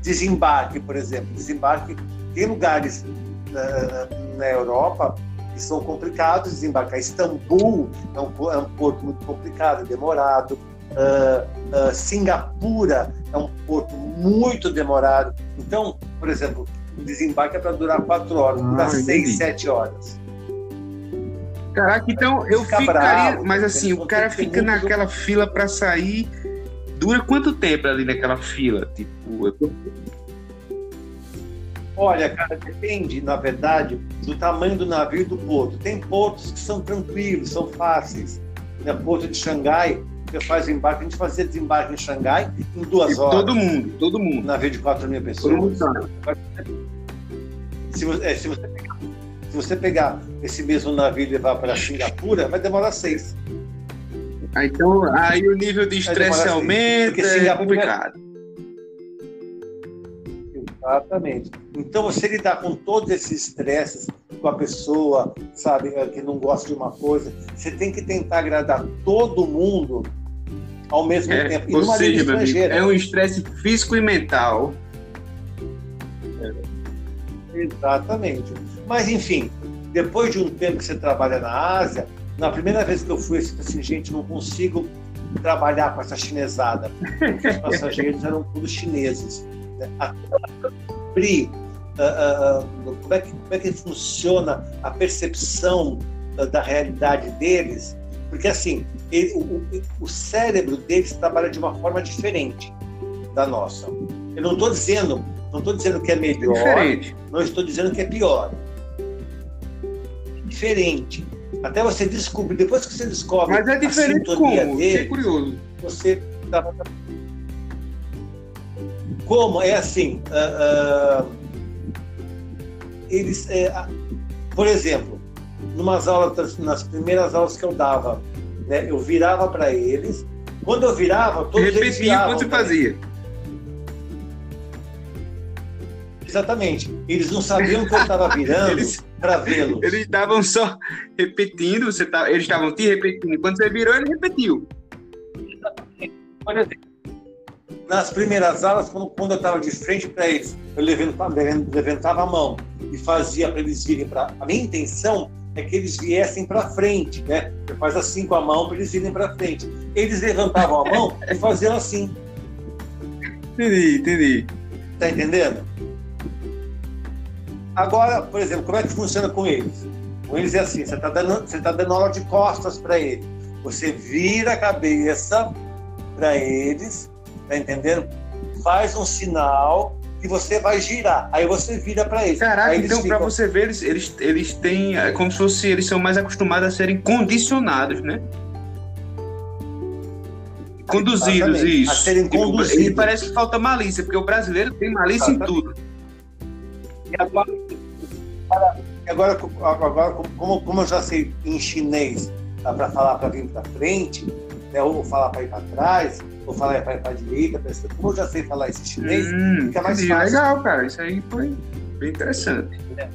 desembarque, por exemplo. Desembarque, tem lugares uh, na Europa que são complicados de desembarcar. Istambul é um, é um porto muito complicado, demorado. Uh, uh, Singapura é um porto muito demorado. Então, por exemplo, o desembarque é para durar quatro horas, dura ah, seis, sete horas. Caraca, então eu Fica ficaria. Bravo, mas assim, o cara fica naquela fila para sair. Dura quanto tempo ali naquela fila? Tipo, eu tô... Olha, cara, depende, na verdade, do tamanho do navio e do porto. Tem portos que são tranquilos, são fáceis. Né? Porto de Xangai, você faz embarque, a gente fazia desembarque em Xangai em duas horas. Todo mundo, todo mundo. Navio de 4 mil pessoas. Se você, é, se, você pegar, se você pegar esse mesmo navio e levar para Singapura, vai demorar seis. Ah, então, aí o nível de estresse aumenta, é complicado. Exatamente. Então, você lidar com todos esses estresses com a pessoa, sabe, que não gosta de uma coisa, você tem que tentar agradar todo mundo ao mesmo é, tempo. E ou seja, meu amigo, é um estresse físico e mental. É. Exatamente. Mas, enfim, depois de um tempo que você trabalha na Ásia, na primeira vez que eu fui, eu disse assim, gente, não consigo trabalhar com essa chinesada. Os passageiros eram todos chineses. Né? Uh, uh, como, é que, como é que funciona a percepção da realidade deles, porque assim, ele, o, o cérebro deles trabalha de uma forma diferente da nossa. Eu não estou dizendo, não estou dizendo que é melhor, diferente. não estou dizendo que é pior. Diferente. Até você descobrir, depois que você descobre Mas é diferente a sintonia como? Deles, curioso. Você como é assim, uh, uh, eles, é, por exemplo, numas aulas, nas primeiras aulas que eu dava, né, eu virava para eles. Quando eu virava, todos Repetia eles viravam. você fazia. Exatamente. Eles não sabiam que eu estava virando para vê-los. Eles estavam só repetindo, você tá, eles estavam te repetindo. Quando você virou, ele repetiu. Exatamente. Por exemplo, nas primeiras aulas, quando, quando eu estava de frente para eles, eu levantava a mão e fazia para eles virem para. A minha intenção é que eles viessem para frente, né? Você faz assim com a mão para eles virem para frente. Eles levantavam a mão e faziam assim. Entendi, entendi. Tá entendendo? Agora, por exemplo, como é que funciona com eles? Com eles é assim: você está dando, você tá dando aula de costas para eles. Você vira a cabeça para eles Tá entendendo? Faz um sinal e você vai girar. Aí você vira para eles. Caraca, eles então ficam... para você ver, eles, eles, eles têm. É como se fosse. Eles são mais acostumados a serem condicionados, né? Conduzidos, Exatamente. isso. A serem tipo, conduzidos. Ele parece que falta malícia, porque o brasileiro tem malícia Exatamente. em tudo. E agora, agora, agora como, como eu já sei em chinês para falar para vir para frente, né, ou falar para ir para trás, ou falar para a direita, pra como eu já sei falar esse chinês, hum, fica mais fácil. Legal, cara, isso aí foi bem interessante. É.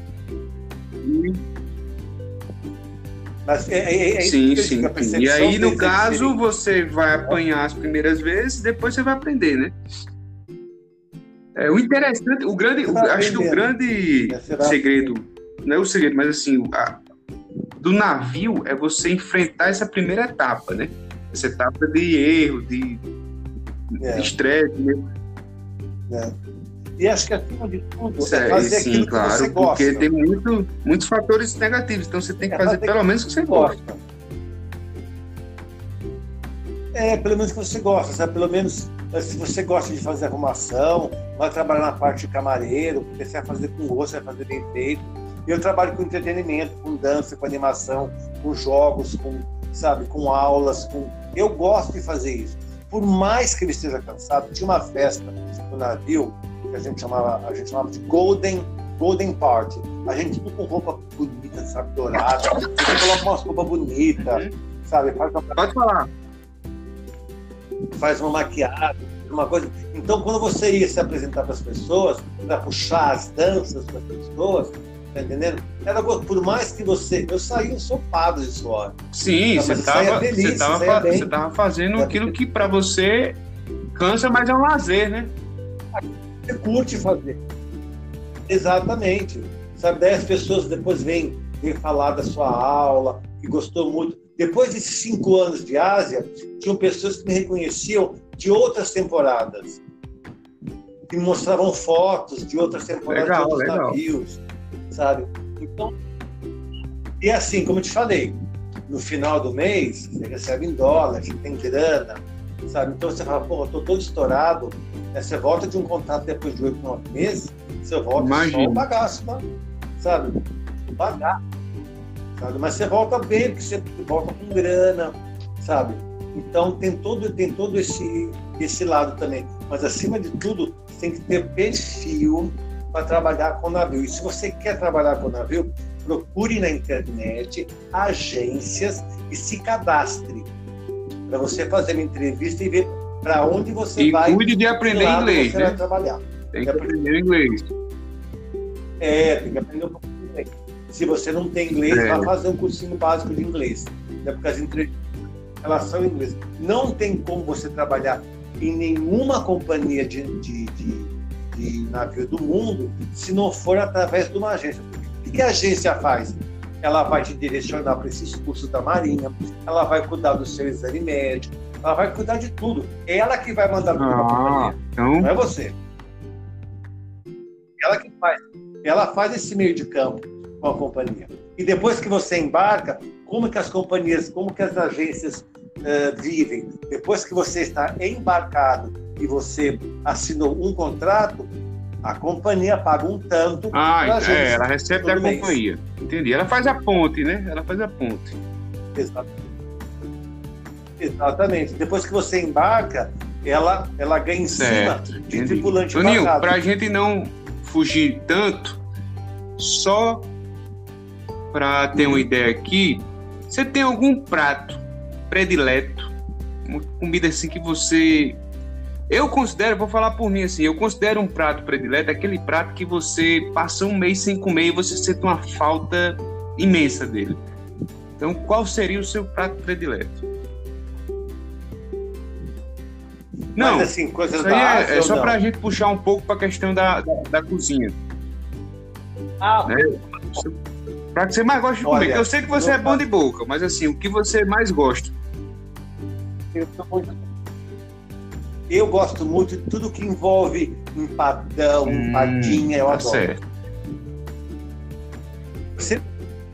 Mas é, é, é sim, sim. E aí, no caso, você vai apanhar as primeiras vezes, depois você vai aprender, né? É, o interessante, o grande, o, acho que o grande segredo, não é o segredo, mas assim, a, do navio é você enfrentar essa primeira etapa, né? Essa etapa de erro, de é. estresse, né? É. E acho que acima de tudo é fazer sim, aquilo claro, que você gosta. Porque tem muito, muitos fatores negativos, então você tem que é fazer, pelo menos o que você gosta. gosta. É, pelo menos que você gosta, sabe? Pelo menos eh, se você gosta de fazer arrumação, vai trabalhar na parte de camareiro, porque você vai fazer com gosto, você vai fazer bem feito. Eu trabalho com entretenimento, com dança, com animação, com jogos, com, sabe, com aulas, com eu gosto de fazer isso. Por mais que ele esteja cansado, tinha uma festa no navio que a gente chamava, a gente chamava de Golden Golden Party. A gente tudo com roupa bonita, sabe, dourada. Você coloca uma roupa bonita, sabe? Faz uma... Pode falar. Faz uma maquiagem, uma coisa. Então, quando você ia se apresentar para as pessoas, para puxar as danças para as pessoas, Tá entendendo? Era, por mais que você. Eu saí ensopado de suor. Sim, você estava você tava, você tava fazendo aquilo que para você cansa, mas é um lazer, né? Você curte fazer. Exatamente. Sabe, daí as pessoas depois vêm, vêm falar da sua aula, que gostou muito. Depois desses cinco anos de Ásia, tinham pessoas que me reconheciam de outras temporadas. Que mostravam fotos de outras temporadas legal, de outros legal. navios, sabe? Então, e assim, como eu te falei, no final do mês, você recebe em dólar, você tem grana, sabe? Então você fala, pô, eu tô todo estourado. Aí você volta de um contrato depois de oito, nove meses, você volta Imagina. só o bagaço, tá? sabe? Pagar. Sabe? Mas você volta bem, porque você volta com grana, sabe? Então tem todo, tem todo esse, esse lado também. Mas acima de tudo, tem que ter perfil para trabalhar com navio. E se você quer trabalhar com navio, procure na internet agências e se cadastre para você fazer uma entrevista e ver para onde você e vai. E cuide de aprender inglês. Né? vai trabalhar. Tem que aprender inglês. É, tem que aprender um pouco de inglês. Se você não tem inglês, é. vá fazer um cursinho básico de inglês. Né? Porque as entrevistas são em inglês. Não tem como você trabalhar em nenhuma companhia de, de, de, de navio do mundo se não for através de uma agência. O que a agência faz? Ela vai te direcionar para esses cursos da Marinha, ela vai cuidar do seu exame médico, ela vai cuidar de tudo. É ela que vai mandar para a ah, companhia, então... não é você. Ela que faz. Ela faz esse meio de campo com a companhia. E depois que você embarca, como que as companhias, como que as agências uh, vivem? Depois que você está embarcado e você assinou um contrato, a companhia paga um tanto. Ah, é, ela recebe da mês. companhia. Entendi. Ela faz a ponte, né? Ela faz a ponte. Exatamente. Exatamente. Depois que você embarca, ela, ela ganha em certo, cima de entendi. tripulante Toninho, para a gente não fugir tanto, só para ter uma ideia aqui, você tem algum prato predileto, uma comida assim que você eu considero, vou falar por mim assim, eu considero um prato predileto aquele prato que você passa um mês sem comer e você sente uma falta imensa dele. Então, qual seria o seu prato predileto? Não, Mas, assim, coisas isso aí é, é só para a gente puxar um pouco para a questão da, da, da, cozinha. Ah, né? Para que você mais gosta de comer. eu sei que você é bom de boca, mas assim, o que você mais gosta? Eu eu gosto muito de tudo que envolve empadão, hum, empadinha, eu tá adoro. Certo. Você,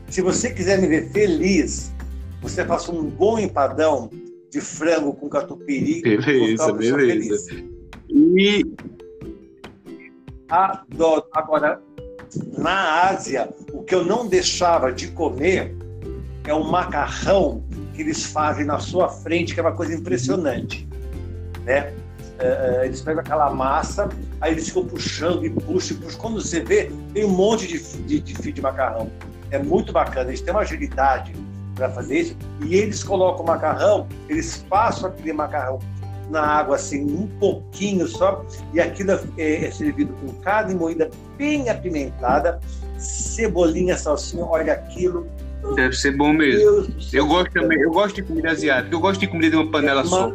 se você quiser me ver feliz, você faça um bom empadão de frango com catupiry. Beleza, beleza. E adoro. Agora, na Ásia, o que eu não deixava de comer é o macarrão que eles fazem na sua frente, que é uma coisa impressionante, né? É, é, eles pegam aquela massa, aí eles ficam puxando e puxam e puxam. Quando você vê, tem um monte de, de, de fio de macarrão. É muito bacana, eles têm uma agilidade para fazer isso. E eles colocam o macarrão, eles passam aquele macarrão na água assim, um pouquinho só, e aquilo é, é servido com carne moída bem apimentada, cebolinha, salsinha, olha aquilo. Deve ser bom mesmo. Eu gosto também, eu gosto de comida asiática, eu gosto de comida de uma panela é só.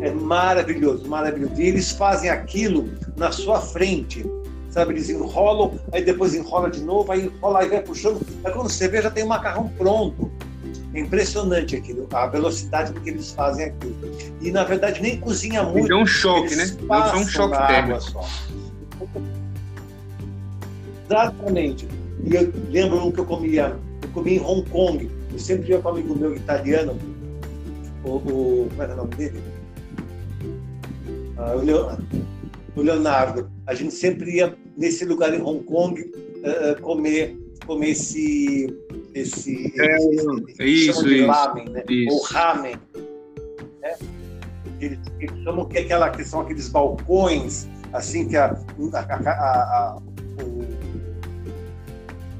É maravilhoso, maravilhoso. E eles fazem aquilo na sua frente, sabe? Eles enrolam, aí depois enrola de novo, aí enrola, aí vai puxando. Aí quando você vê, já tem o macarrão pronto. É impressionante aquilo, a velocidade com que eles fazem aquilo. E na verdade nem cozinha muito. Deu um choque, né? Deu um choque térmico. Só. Exatamente. E eu lembro um que eu comia, eu comia em Hong Kong. Eu sempre ia com um amigo meu italiano, o, o como era o nome dele? Ah, o Leonardo. A gente sempre ia nesse lugar em Hong Kong uh, comer, comer esse. Esse, é, esse isso, isso, lamen, né? isso. Ou ramen. Né? Eles, eles chamam que, é aquela, que são aqueles balcões, assim, que a, a, a,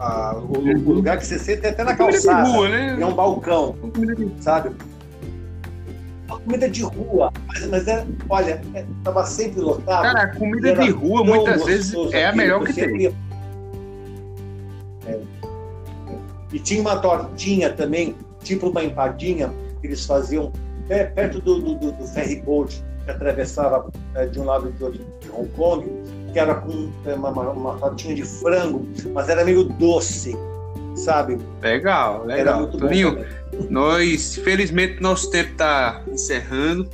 a o, o, lugar que você senta é até na calçada. Rua, né? É um balcão, sabe? Uma comida de rua Mas, mas era, olha, estava sempre lotado. Cara, comida de rua muitas vezes é a melhor que tem. E tinha uma tortinha também, tipo uma empadinha, que eles faziam perto do, do, do ferry boat que atravessava é, de um lado de outro de Hong Kong, que era com é, uma, uma, tortinha de frango, mas era meio doce, sabe? Legal, legal. Toninho, nós, felizmente, nosso tempo está encerrando.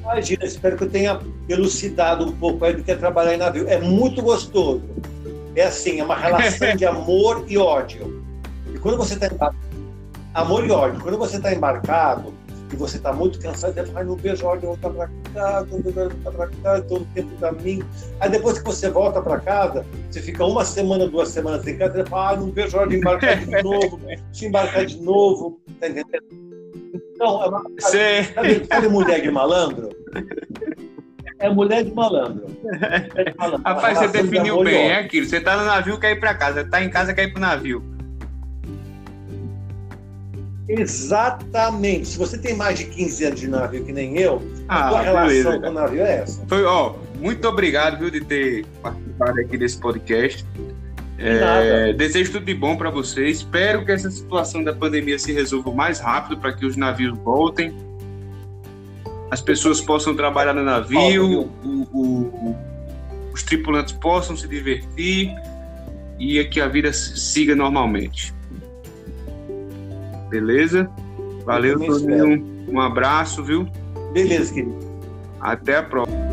Imagina, espero que eu tenha elucidado um pouco aí do que é trabalhar em navio. É muito gostoso. É assim, é uma relação de amor e ódio. E quando você está amor e ódio, quando você está embarcado e você está muito cansado, você fala, não vejo hora de voltar para casa, não vejo a hora de voltar para casa, todo tempo para mim. Aí depois que você volta para casa, você fica uma semana, duas semanas em casa, você fala, ah, não vejo hora de embarcar de novo, de embarcar de novo, tá entendendo? Então, é uma, sabe, sabe mulher de malandro? É mulher de malandro. É de malandro. Rapaz, você definiu bem, é aquilo. Você tá no navio, quer ir para casa. Você tá em casa, quer ir pro navio. Exatamente. Se você tem mais de 15 anos de navio que nem eu, ah, a sua relação beleza. com o navio é essa. Foi, ó, muito obrigado, viu, de ter participado aqui desse podcast. É, desejo tudo de bom para vocês. Espero que essa situação da pandemia se resolva o mais rápido para que os navios voltem, as pessoas possam trabalhar no navio, o, o, os tripulantes possam se divertir e que a vida siga normalmente. Beleza? Valeu, Toninho. Um abraço, viu? Beleza, querido. Até a próxima.